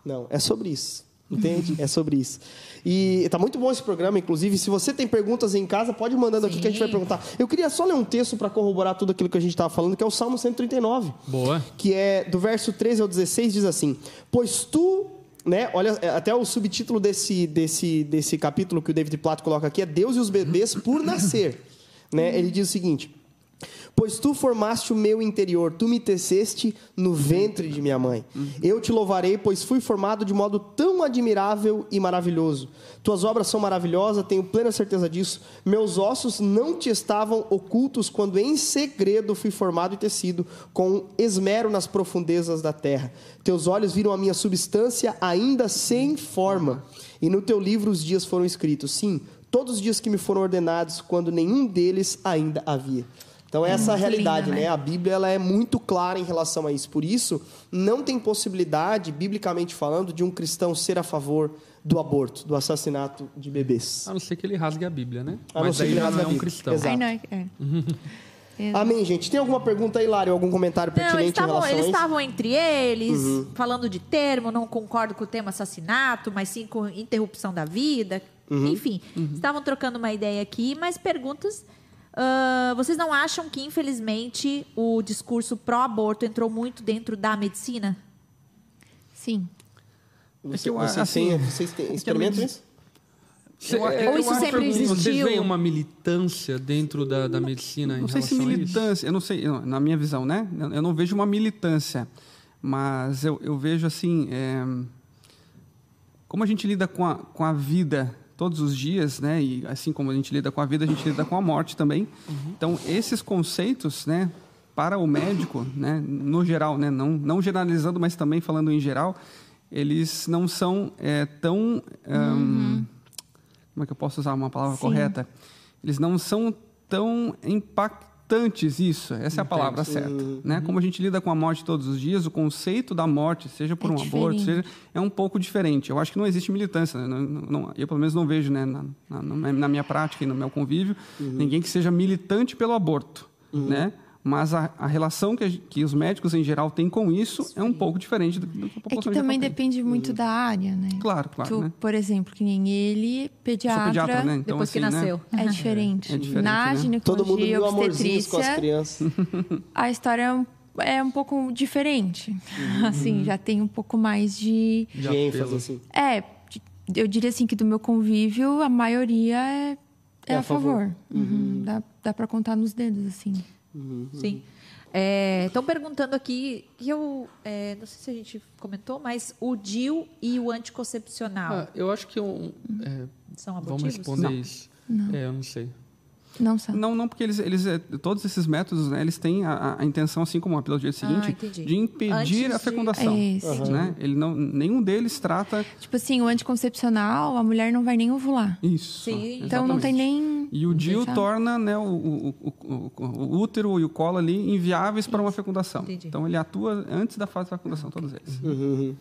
Speaker 1: Não, é sobre isso. Entende? É sobre isso. E tá muito bom esse programa, inclusive. Se você tem perguntas em casa, pode ir mandando aqui que a gente vai perguntar. Eu queria só ler um texto para corroborar tudo aquilo que a gente estava falando, que é o Salmo 139
Speaker 3: Boa.
Speaker 1: que é do verso 13 ao 16, diz assim: Pois tu, né, olha, é, até o subtítulo desse, desse, desse capítulo que o David Platt coloca aqui é Deus e os bebês por nascer. né? Ele diz o seguinte: Pois tu formaste o meu interior, tu me teceste no ventre de minha mãe. Eu te louvarei, pois fui formado de modo tão admirável e maravilhoso. Tuas obras são maravilhosas, tenho plena certeza disso. Meus ossos não te estavam ocultos quando em segredo fui formado e tecido, com esmero nas profundezas da terra. Teus olhos viram a minha substância ainda sem forma, e no teu livro os dias foram escritos. Sim, todos os dias que me foram ordenados, quando nenhum deles ainda havia. Então essa é a realidade,
Speaker 2: linda,
Speaker 1: né?
Speaker 2: né?
Speaker 1: A Bíblia ela é muito clara em relação a isso. Por isso, não tem possibilidade, biblicamente falando, de um cristão ser a favor do aborto, do assassinato de bebês.
Speaker 3: A não ser que ele rasgue a Bíblia, né?
Speaker 1: A não
Speaker 3: Mas
Speaker 1: ser
Speaker 3: aí
Speaker 1: que ele
Speaker 3: não
Speaker 1: rasgue
Speaker 3: é
Speaker 1: a
Speaker 3: um
Speaker 1: Bíblia.
Speaker 3: cristão.
Speaker 1: Exato.
Speaker 5: Não é. é.
Speaker 1: Amém, gente. Tem alguma pergunta aí, Lário? Algum comentário
Speaker 2: Não, eles
Speaker 1: pertinente relação
Speaker 2: eles
Speaker 1: a isso?
Speaker 2: estavam entre eles, falando de termo, não concordo com o tema assassinato, mas sim com interrupção da vida. Enfim, estavam trocando uma ideia aqui, mas perguntas. Ah, vocês não acham que, infelizmente, o discurso pró-aborto entrou muito dentro da medicina?
Speaker 5: Sim.
Speaker 1: Você,
Speaker 4: eu-
Speaker 1: vocês,
Speaker 4: assim,
Speaker 1: têm, vocês têm, experimentam isso?
Speaker 3: Cê-
Speaker 4: Eu-
Speaker 3: é,
Speaker 4: Ou
Speaker 3: eu
Speaker 2: isso
Speaker 3: acho
Speaker 2: sempre
Speaker 3: que Vocês
Speaker 2: existiu?
Speaker 3: veem uma militância dentro da, da medicina
Speaker 4: Não
Speaker 3: em
Speaker 4: sei se
Speaker 3: relação a isso?
Speaker 4: militância, eu não sei, eu- na minha visão, né? Eu eu não vejo uma militância, mas eu, eu vejo assim, é, como a gente lida com a, com a vida todos os dias, né? E assim como a gente lida com a vida, a gente lida com a morte também. Então, esses conceitos, né? Para o médico, né? No geral, né? Não, não generalizando, mas também falando em geral, eles não são é, tão... ahn, como é que eu posso usar uma palavra
Speaker 5: Sim.
Speaker 4: correta? Eles não são tão impactantes, isso, essa é a palavra certa. Né? Como a gente lida com a morte todos os dias, o conceito da morte, seja por
Speaker 5: É
Speaker 4: um aborto,
Speaker 5: diferente.
Speaker 4: seja, é um pouco diferente. Eu acho que não existe militância. né? Não- não- eu, pelo menos, não vejo né, na, na- na minha prática e no meu convívio ninguém que seja militante pelo aborto. Né? Mas a, a relação que, a que os médicos, em geral, têm com isso é um pouco diferente do, do que a
Speaker 5: É
Speaker 4: população
Speaker 5: que
Speaker 4: já
Speaker 5: também
Speaker 4: tem.
Speaker 5: depende muito da área, né?
Speaker 4: Claro, claro.
Speaker 5: Tu,
Speaker 4: né?
Speaker 5: Por exemplo, que nem ele, pediatra,
Speaker 4: pediatra, né? Então,
Speaker 2: depois que
Speaker 4: assim, né?
Speaker 2: nasceu.
Speaker 5: é diferente.
Speaker 4: É diferente,
Speaker 5: Na
Speaker 4: né?
Speaker 5: ginecologia
Speaker 1: Todo mundo
Speaker 5: e
Speaker 1: amorzinhos com as
Speaker 5: obstetrícia,
Speaker 1: crianças.
Speaker 5: a história é um, é um pouco diferente. Assim, já tem um pouco mais de...
Speaker 1: De ênfase, assim.
Speaker 5: É, eu diria assim que do meu convívio, a maioria é, é,
Speaker 1: É a
Speaker 5: a favor. Uhum. Dá, dá para contar nos dedos, assim.
Speaker 2: Sim. Estão perguntando aqui, que eu é, não sei se a gente comentou, mas o DIU e o anticoncepcional
Speaker 3: Ah, eu acho que um, é,
Speaker 2: são
Speaker 3: vamos
Speaker 2: abortivos?
Speaker 3: responder
Speaker 4: Não.
Speaker 3: isso. É, eu não sei.
Speaker 5: Não sabe.
Speaker 4: Não, não, porque eles, eles eh, todos esses métodos, né, eles têm a, a- intenção, assim como a pílula do dia seguinte,
Speaker 2: entendi.
Speaker 4: de impedir
Speaker 2: Antes
Speaker 4: a
Speaker 2: de-
Speaker 4: fecundação.
Speaker 5: É isso.
Speaker 4: Né? Ele não, nenhum deles trata
Speaker 5: Tipo assim, o anticoncepcional, a mulher não vai nem ovular.
Speaker 4: isso.
Speaker 2: Sim.
Speaker 5: Então não tem nem...
Speaker 4: E o DIU torna né, o, o, o, o- útero e o colo ali inviáveis para uma fecundação.
Speaker 2: Entendi.
Speaker 4: Então ele atua antes da fase da fecundação, todos eles.
Speaker 1: Uhum.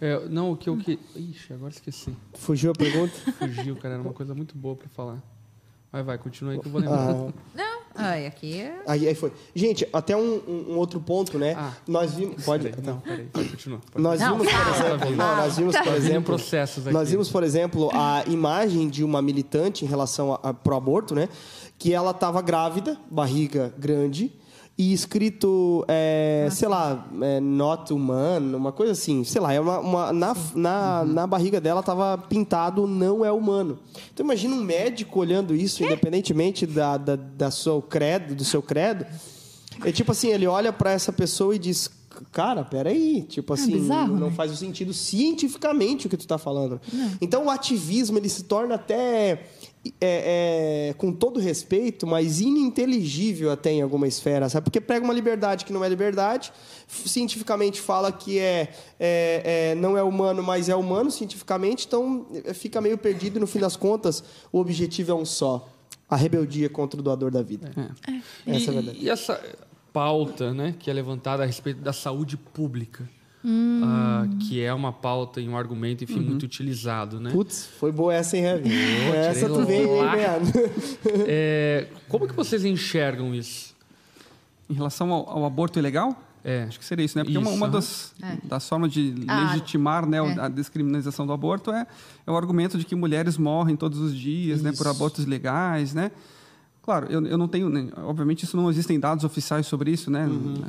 Speaker 3: É, não, o que eu que. Ixi, agora esqueci.
Speaker 1: Fugiu a pergunta?
Speaker 3: Fugiu, cara. Era uma coisa muito boa pra falar. Vai, vai, continua aí que eu vou lembrar.
Speaker 1: Ah,
Speaker 2: Não, ai, aqui é...
Speaker 1: aí, aí foi. Gente, até um, um- um outro ponto, né?
Speaker 3: Ah.
Speaker 1: nós vimos. Pode.
Speaker 3: Peraí, não, peraí, continua. Pode.
Speaker 1: Nós
Speaker 2: Não,
Speaker 1: vimos, por exemplo. Não, nós vimos, por exemplo.
Speaker 3: processos aqui.
Speaker 1: Nós vimos, por exemplo, a imagem de uma militante em relação a, a, pro aborto, né? Que ela estava grávida, barriga grande, e escrito, é, sei lá, é, not humano, uma coisa assim, sei lá, é uma, uma- na, na, na barriga dela estava pintado não é humano. Então imagina um médico olhando isso, independentemente da, da, da seu credo, do seu credo. É tipo assim, ele olha para essa pessoa e diz, cara, peraí, tipo assim,
Speaker 5: bizarro,
Speaker 1: não
Speaker 5: né?
Speaker 1: faz o sentido cientificamente o que tu está falando. Então o ativismo ele se torna até é, é, com todo respeito, mas ininteligível até em alguma esfera, sabe? Porque prega uma liberdade que não é liberdade, cientificamente fala que é, é- é- não é humano, mas é humano cientificamente, então é, fica meio perdido e no fim das contas o objetivo é um só: a rebeldia contra o doador da vida.
Speaker 3: E,
Speaker 1: Essa é a verdade.
Speaker 3: e essa pauta né, que é levantada a respeito da saúde pública,
Speaker 2: Hum.
Speaker 3: ah, que é uma pauta e um argumento, enfim, muito utilizado, né?
Speaker 1: Putz, foi boa essa, hein, Heavy? Essa tu veio ganhando.
Speaker 3: É, como que vocês enxergam isso?
Speaker 4: Em relação ao, ao aborto ilegal?
Speaker 3: É.
Speaker 4: Acho que seria isso, né? Porque uma,
Speaker 3: Isso,
Speaker 4: uma
Speaker 3: aham.
Speaker 4: das, das formas de
Speaker 2: Ah,
Speaker 4: legitimar né, o-
Speaker 2: é.
Speaker 4: a descriminalização do aborto é, é o argumento de que mulheres morrem todos os dias né, por abortos ilegais, né? Claro, eu, eu não tenho... né, obviamente, isso não existem dados oficiais sobre isso, né?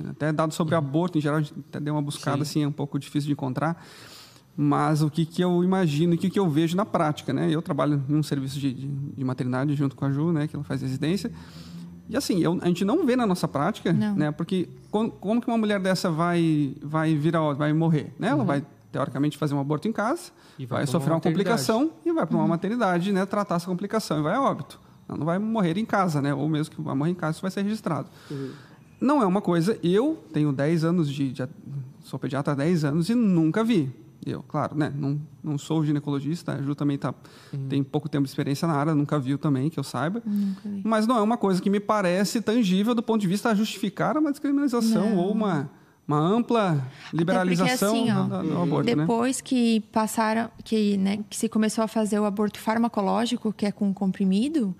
Speaker 4: Até dados sobre aborto, em geral, a gente até deu uma buscada, assim, é um pouco difícil de encontrar. Mas o que, que eu imagino e o que, que eu vejo na prática, né? Eu trabalho em um serviço de, de, de maternidade junto com a Ju, né? Que ela faz residência. E assim, eu- a gente não vê na nossa prática,
Speaker 5: Não.
Speaker 4: né? Porque como, como que uma mulher dessa vai, vai virar, vai morrer? Né? Ela vai, teoricamente, fazer um aborto em casa,
Speaker 3: E vai
Speaker 4: vai, sofrer
Speaker 3: uma
Speaker 4: uma complicação e vai para uma maternidade, né? Tratar essa complicação e vai a óbito. Ela não vai morrer em casa, né? Ou mesmo que vai morrer em casa, isso vai ser registrado. Não é uma coisa... Eu tenho 10 anos de... de sou pediatra há 10 anos e nunca vi. Eu, claro, né? Não, não sou ginecologista, a Ju também tá, tem pouco tempo de experiência na área, nunca viu também, que eu saiba. Mas não é uma coisa que me parece tangível do ponto de vista a justificar uma descriminalização ou uma, uma ampla liberalização
Speaker 5: assim, ó,
Speaker 4: do, do aborto, né?
Speaker 5: Depois que passaram, que, né, que se começou a fazer o aborto farmacológico, que é com comprimido,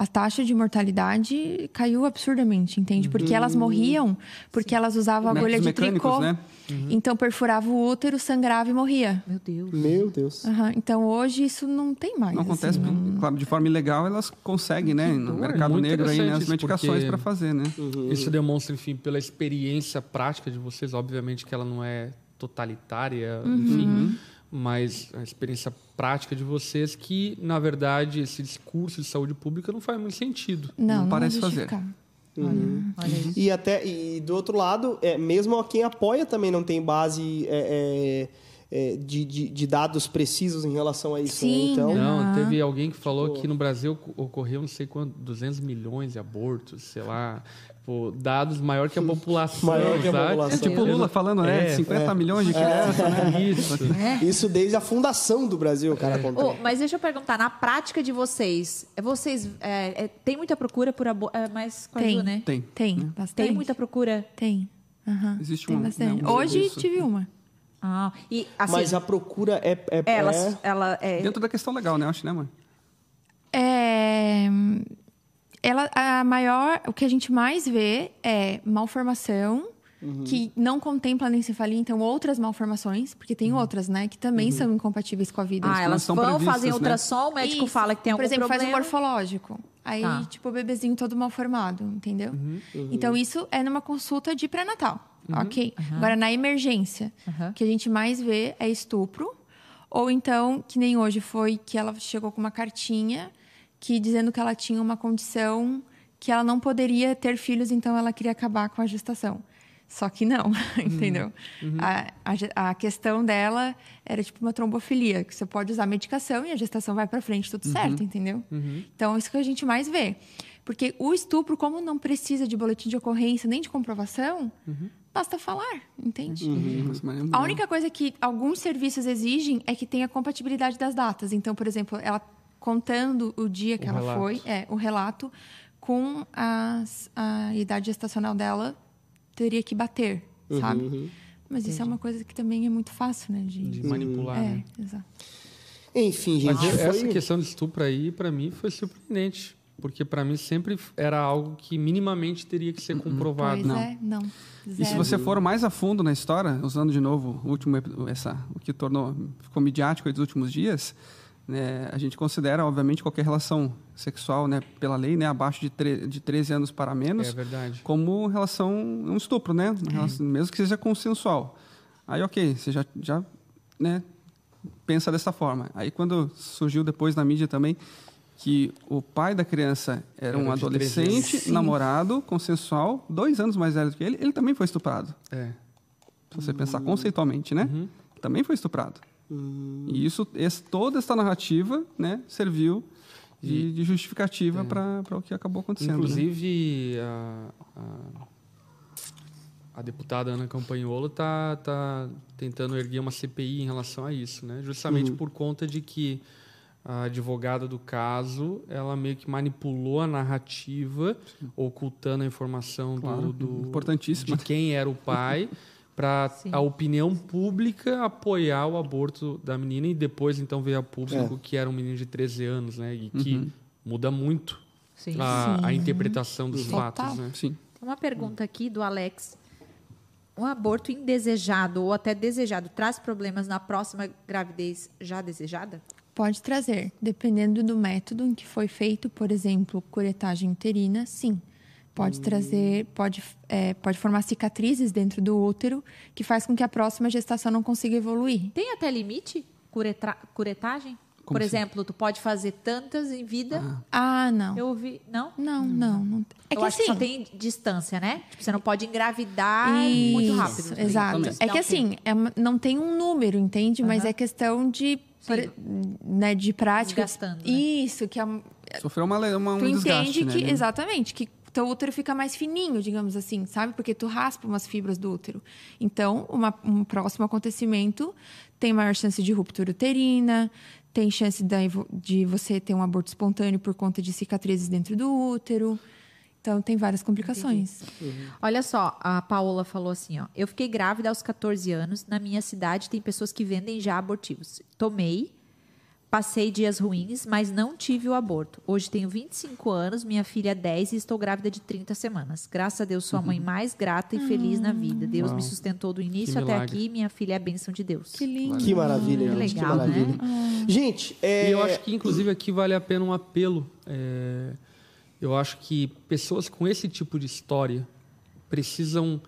Speaker 5: a taxa de mortalidade caiu absurdamente, entende? Porque elas morriam porque elas usavam
Speaker 4: Métodos
Speaker 5: agulha de tricô.
Speaker 4: né?
Speaker 5: Então perfurava o útero, sangrava e morria.
Speaker 2: Meu Deus.
Speaker 1: Meu Deus.
Speaker 5: Aham, Então hoje isso não tem mais.
Speaker 4: Não acontece,
Speaker 5: assim,
Speaker 4: porque, claro, de forma ilegal elas conseguem, né? No
Speaker 3: dor.
Speaker 4: mercado
Speaker 3: Muito
Speaker 4: negro aí, né, as medicações para fazer, né?
Speaker 3: Isso demonstra, enfim, pela experiência prática de vocês, obviamente que ela não é totalitária, enfim, mas a experiência prática de vocês que, na verdade, esse discurso de saúde pública não faz muito sentido.
Speaker 5: Não,
Speaker 4: Não
Speaker 5: não,
Speaker 4: parece fazer.
Speaker 5: justificar.
Speaker 2: Olha isso.
Speaker 1: E até e do outro lado, é, mesmo quem apoia também não tem base é, é, de, de, de dados precisos em relação a isso. né?
Speaker 5: Sim,
Speaker 1: Então,
Speaker 3: Não, teve alguém que falou que no Brasil ocorreu não sei quanto, 200 milhões de abortos, sei lá, pô, dados maior que a população,
Speaker 1: Maior que a população.
Speaker 4: É tipo o Lula falando, né?
Speaker 3: É,
Speaker 4: 50 milhões de crianças, né?
Speaker 3: Isso.
Speaker 1: isso desde a fundação do Brasil, cara.
Speaker 2: Ô, mas deixa eu perguntar, na prática de vocês, é vocês é, é, tem muita procura por aborto? É, a
Speaker 5: Tem.
Speaker 2: Ju, né?
Speaker 4: Tem.
Speaker 5: Tem, bastante.
Speaker 2: Tem muita procura.
Speaker 5: Tem.
Speaker 4: Existe
Speaker 5: tem
Speaker 4: uma-
Speaker 5: bastante.
Speaker 4: né, um
Speaker 5: Hoje
Speaker 4: serviço.
Speaker 5: tive uma.
Speaker 2: Ah, e assim,
Speaker 1: Mas a procura é. é,
Speaker 2: ela,
Speaker 1: é-
Speaker 2: ela é,
Speaker 4: Dentro da questão legal, né? Acho, né, mãe?
Speaker 5: É, ela, a maior, o que a gente mais vê é malformação,
Speaker 1: Uhum.
Speaker 5: que não contempla a anencefalia, então outras malformações, porque tem
Speaker 1: Uhum.
Speaker 5: outras, né, que também são incompatíveis com a vida.
Speaker 2: ah, elas vão,
Speaker 4: previstas,
Speaker 2: fazem
Speaker 4: né?
Speaker 2: ultrassom, o médico
Speaker 5: Isso.
Speaker 2: fala que tem
Speaker 5: Por
Speaker 2: algum
Speaker 5: exemplo, faz um
Speaker 2: problema.
Speaker 5: morfológico. Aí,
Speaker 2: Tá.
Speaker 5: tipo, o bebezinho todo mal formado, entendeu? Então, isso é numa consulta de pré-natal, ok? Agora, na emergência,
Speaker 2: Aham.
Speaker 5: o que a gente mais vê é estupro. Ou então, que nem hoje foi, que ela chegou com uma cartinha que dizendo que ela tinha uma condição que ela não poderia ter filhos, então ela queria acabar com a gestação. Só que não, entendeu? A, a ge- a questão dela era tipo uma trombofilia, que você pode usar medicação e a gestação vai para frente, tudo certo, entendeu? Então, isso que a gente mais vê. Porque o estupro, como não precisa de boletim de ocorrência nem de comprovação, basta falar, entende?
Speaker 4: Mas é
Speaker 5: A única coisa que alguns serviços exigem é que tenha compatibilidade das datas. Então, por exemplo, ela contando o dia que
Speaker 3: O
Speaker 5: ela
Speaker 3: relato.
Speaker 5: foi, é, o relato com as- a idade gestacional dela teria que bater, sabe? Mas isso é uma coisa que também é muito fácil, né? De,
Speaker 3: De manipular,
Speaker 5: é,
Speaker 3: né?
Speaker 5: exato.
Speaker 1: Enfim, gente.
Speaker 3: Mas essa
Speaker 1: foi-
Speaker 3: questão de estupro aí, pra mim, foi surpreendente. Porque pra mim sempre era algo que minimamente teria que ser comprovado.
Speaker 5: Pois é, não.
Speaker 4: E se você for mais a fundo na história, usando de novo o último essa o que tornou ficou midiático aí dos últimos dias, né, a gente considera obviamente qualquer relação sexual, né, pela lei, né, abaixo de, tre de 13 anos para menos,
Speaker 3: É verdade.
Speaker 4: como relação um estupro, né, uma relação- mesmo que seja consensual. Aí, ok, você já já, né, pensa dessa forma. Aí quando surgiu depois na mídia também que o pai da criança era,
Speaker 3: Era
Speaker 4: um
Speaker 3: de 13
Speaker 4: adolescente, namorado, consensual, dois anos mais velho do que ele, ele também foi estuprado.
Speaker 3: É.
Speaker 4: Se você pensar conceitualmente, né? Também foi estuprado. E isso, esse- toda essa narrativa, né, serviu de, de justificativa para o que acabou acontecendo. né?
Speaker 3: Inclusive, a, a, a deputada Ana Campanholo está tá tentando erguer uma CPI em relação a isso, né? Justamente por conta de que a advogada do caso, ela meio que manipulou a narrativa, ocultando a informação
Speaker 4: Claro,
Speaker 3: do, do de quem era o pai, para
Speaker 2: Sim.
Speaker 3: a opinião pública apoiar o aborto da menina e depois então veio a público que era um menino de 13 anos, né? E que muda muito
Speaker 2: Sim.
Speaker 3: a, a
Speaker 5: Sim.
Speaker 3: interpretação dos
Speaker 5: Total.
Speaker 3: fatos, né?
Speaker 4: Sim.
Speaker 2: Uma pergunta aqui do Alex. Um aborto indesejado ou até desejado traz problemas na próxima gravidez já desejada?
Speaker 5: Pode trazer, dependendo do método em que foi feito, por exemplo, curetagem uterina, sim. Pode trazer, pode, é, pode formar cicatrizes dentro do útero, que faz com que a próxima gestação não consiga evoluir.
Speaker 2: Tem até limite curetra- curetagem? Por exemplo, tu pode fazer tantas em vida.
Speaker 5: Ah, não.
Speaker 2: Eu ouvi. Não?
Speaker 5: Não, não, não. É
Speaker 2: eu
Speaker 5: que
Speaker 2: acho
Speaker 5: assim.
Speaker 2: que só tem distância, né? Tipo, você não pode engravidar
Speaker 5: Isso,
Speaker 2: muito rápido.
Speaker 5: Exato. É que assim, é não tem um número, entende? Mas
Speaker 2: Aham.
Speaker 5: é questão de, por- né, de prática.
Speaker 2: Desgastando, né?
Speaker 5: Isso, que é,
Speaker 4: Sofreu uma, uma, um
Speaker 5: tu
Speaker 4: desgaste,
Speaker 5: entende
Speaker 4: né?
Speaker 5: que
Speaker 4: Ele-
Speaker 5: exatamente que teu útero fica mais fininho, digamos assim, sabe? Porque tu raspa umas fibras do útero. Então, uma- um próximo acontecimento tem maior chance de ruptura uterina, tem chance evo- de você ter um aborto espontâneo por conta de cicatrizes dentro do útero. Então, tem várias complicações.
Speaker 2: Olha só, a Paola falou assim, ó. Eu fiquei grávida aos 14 anos. Na minha cidade tem pessoas que vendem já abortivos. Tomei, passei dias ruins, mas não tive o aborto. Hoje tenho 25 anos, minha filha é 10 e estou grávida de 30 semanas. Graças a Deus sou a mãe mais grata e feliz na vida. Deus me sustentou do início até aqui. Minha filha é a bênção de Deus.
Speaker 5: Que lindo.
Speaker 1: Que maravilha,
Speaker 2: Que
Speaker 1: gente.
Speaker 2: legal,
Speaker 1: que maravilha.
Speaker 2: né?
Speaker 1: Gente, é...
Speaker 3: E eu acho que, inclusive, aqui vale a pena um apelo. É, eu acho que pessoas com esse tipo de história precisam,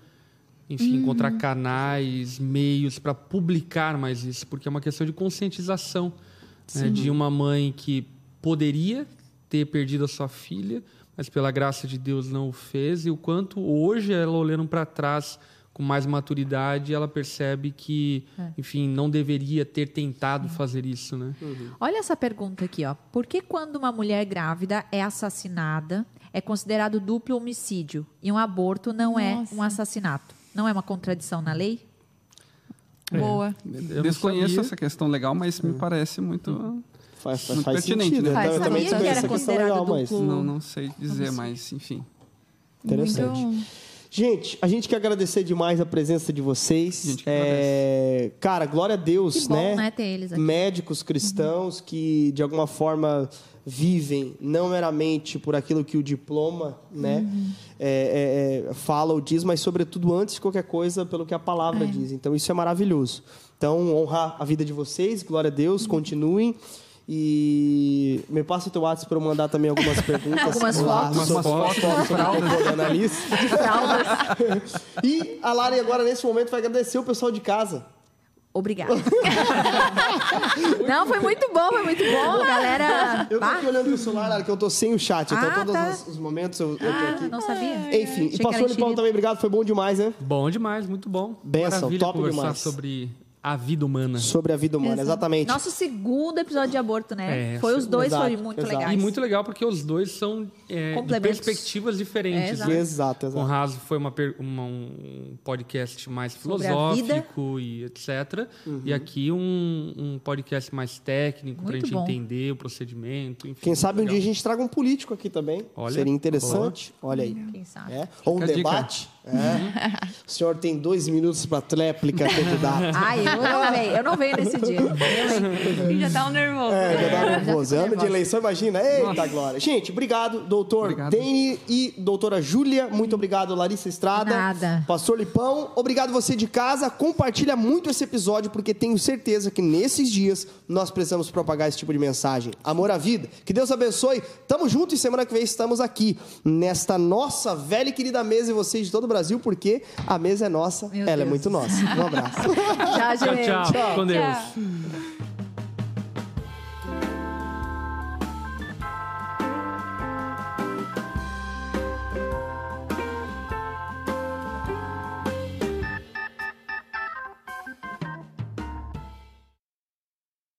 Speaker 3: enfim, encontrar canais, meios para publicar mais isso, porque é uma questão de conscientização né, de uma mãe que poderia ter perdido a sua filha, mas pela graça de Deus não o fez, e o quanto hoje ela olhando para trás com mais maturidade, ela percebe que, enfim, não deveria ter tentado fazer isso, né?
Speaker 2: Olha essa pergunta aqui, ó. Por que quando uma mulher grávida é assassinada, é considerado duplo homicídio e um aborto não é
Speaker 5: Nossa.
Speaker 2: um assassinato? Não é uma contradição na lei?
Speaker 5: Boa.
Speaker 3: Eu
Speaker 4: Desconheço
Speaker 3: sabia.
Speaker 4: essa questão legal, mas me parece muito.
Speaker 1: Faz, faz,
Speaker 4: Muito
Speaker 1: faz
Speaker 4: pertinente,
Speaker 1: sentido.
Speaker 4: né?
Speaker 1: Então,
Speaker 5: Faz.
Speaker 1: eu também
Speaker 2: Sabia que era
Speaker 1: questão legal,
Speaker 2: considerado
Speaker 1: mas...
Speaker 2: duplo.
Speaker 4: Não, não sei dizer, mas enfim.
Speaker 1: Interessante.
Speaker 5: Muito-
Speaker 1: Gente, a gente quer agradecer demais a presença de vocês.
Speaker 4: A gente que
Speaker 1: É, Cara, glória a Deus,
Speaker 2: Que bom,
Speaker 1: né?
Speaker 2: né, ter eles aqui.
Speaker 1: Médicos cristãos que, de alguma forma, vivem não meramente por aquilo que o diploma né, é, é, é, fala ou diz, mas, sobretudo, antes de qualquer coisa, pelo que a palavra diz. Então, isso é maravilhoso. Então, honrar a vida de vocês, glória a Deus, continuem. E me passa o teu WhatsApp para eu mandar também algumas perguntas.
Speaker 2: Algumas fotos.
Speaker 4: Algumas fotos
Speaker 1: sobre o cocô da Annalise. E a Lari agora, nesse momento, vai agradecer o pessoal de casa.
Speaker 2: Obrigada. Não, foi muito bom, foi muito bom, galera.
Speaker 1: Eu tô aqui olhando pro celular, Lara, que eu tô sem o chat. Então,
Speaker 2: Ah,
Speaker 1: todos
Speaker 2: tá.
Speaker 1: os, os momentos eu, eu tô
Speaker 2: ah,
Speaker 1: aqui.
Speaker 2: não sabia.
Speaker 1: Enfim,
Speaker 2: Achei
Speaker 1: e
Speaker 2: era
Speaker 1: Lipão
Speaker 2: enxerido.
Speaker 1: também, obrigado. Foi bom demais, né?
Speaker 3: Bom demais, muito bom.
Speaker 1: Benção, top
Speaker 3: conversar
Speaker 1: demais.
Speaker 3: sobre a vida humana.
Speaker 1: Sobre a vida humana, exatamente.
Speaker 2: Nosso segundo episódio de aborto, né?
Speaker 3: É,
Speaker 2: foi os dois,
Speaker 1: exato,
Speaker 2: foi muito
Speaker 1: exato.
Speaker 2: legais.
Speaker 3: E muito legal porque os dois são é, perspectivas diferentes.
Speaker 2: É, exato.
Speaker 3: né?
Speaker 1: Exato,
Speaker 3: Com
Speaker 1: exato.
Speaker 3: Raso foi uma, uma- um podcast mais filosófico e etc.
Speaker 1: Uhum.
Speaker 3: E aqui um, um podcast mais técnico para a gente
Speaker 2: bom.
Speaker 3: entender o procedimento. Enfim,
Speaker 1: Quem sabe um
Speaker 3: legal.
Speaker 1: dia a gente traga um político aqui também.
Speaker 3: Olha,
Speaker 1: Seria interessante. Olha aí.
Speaker 2: Quem sabe?
Speaker 1: É. Ou um
Speaker 4: a dica.
Speaker 1: É. O senhor tem dois minutos para tréplica, candidato.
Speaker 2: Ai, eu não venho, eu não venho nesse dia. Eu?
Speaker 5: Já dá um nervoso.
Speaker 1: É, já dá
Speaker 2: já
Speaker 1: nervoso.
Speaker 2: fico
Speaker 1: Ano de eleição, imagina. Eita, glória. Gente, obrigado, doutor
Speaker 4: Obrigado.
Speaker 1: Dene e doutora Júlia. Muito obrigado, Larissa Estrada.
Speaker 2: Nada.
Speaker 1: Pastor Lipão. Obrigado você de casa. Compartilha muito esse episódio, porque tenho certeza que nesses dias nós precisamos propagar esse tipo de mensagem. Amor à vida. Que Deus abençoe. Tamo junto e semana que vem estamos aqui nesta nossa velha e querida mesa e vocês de todo o Brasil, porque a mesa é nossa,
Speaker 2: Meu
Speaker 1: ela é
Speaker 2: Deus.
Speaker 1: muito nossa. Um abraço.
Speaker 2: Tchau,
Speaker 3: Tchau, tchau. Com Deus.
Speaker 5: Tchau.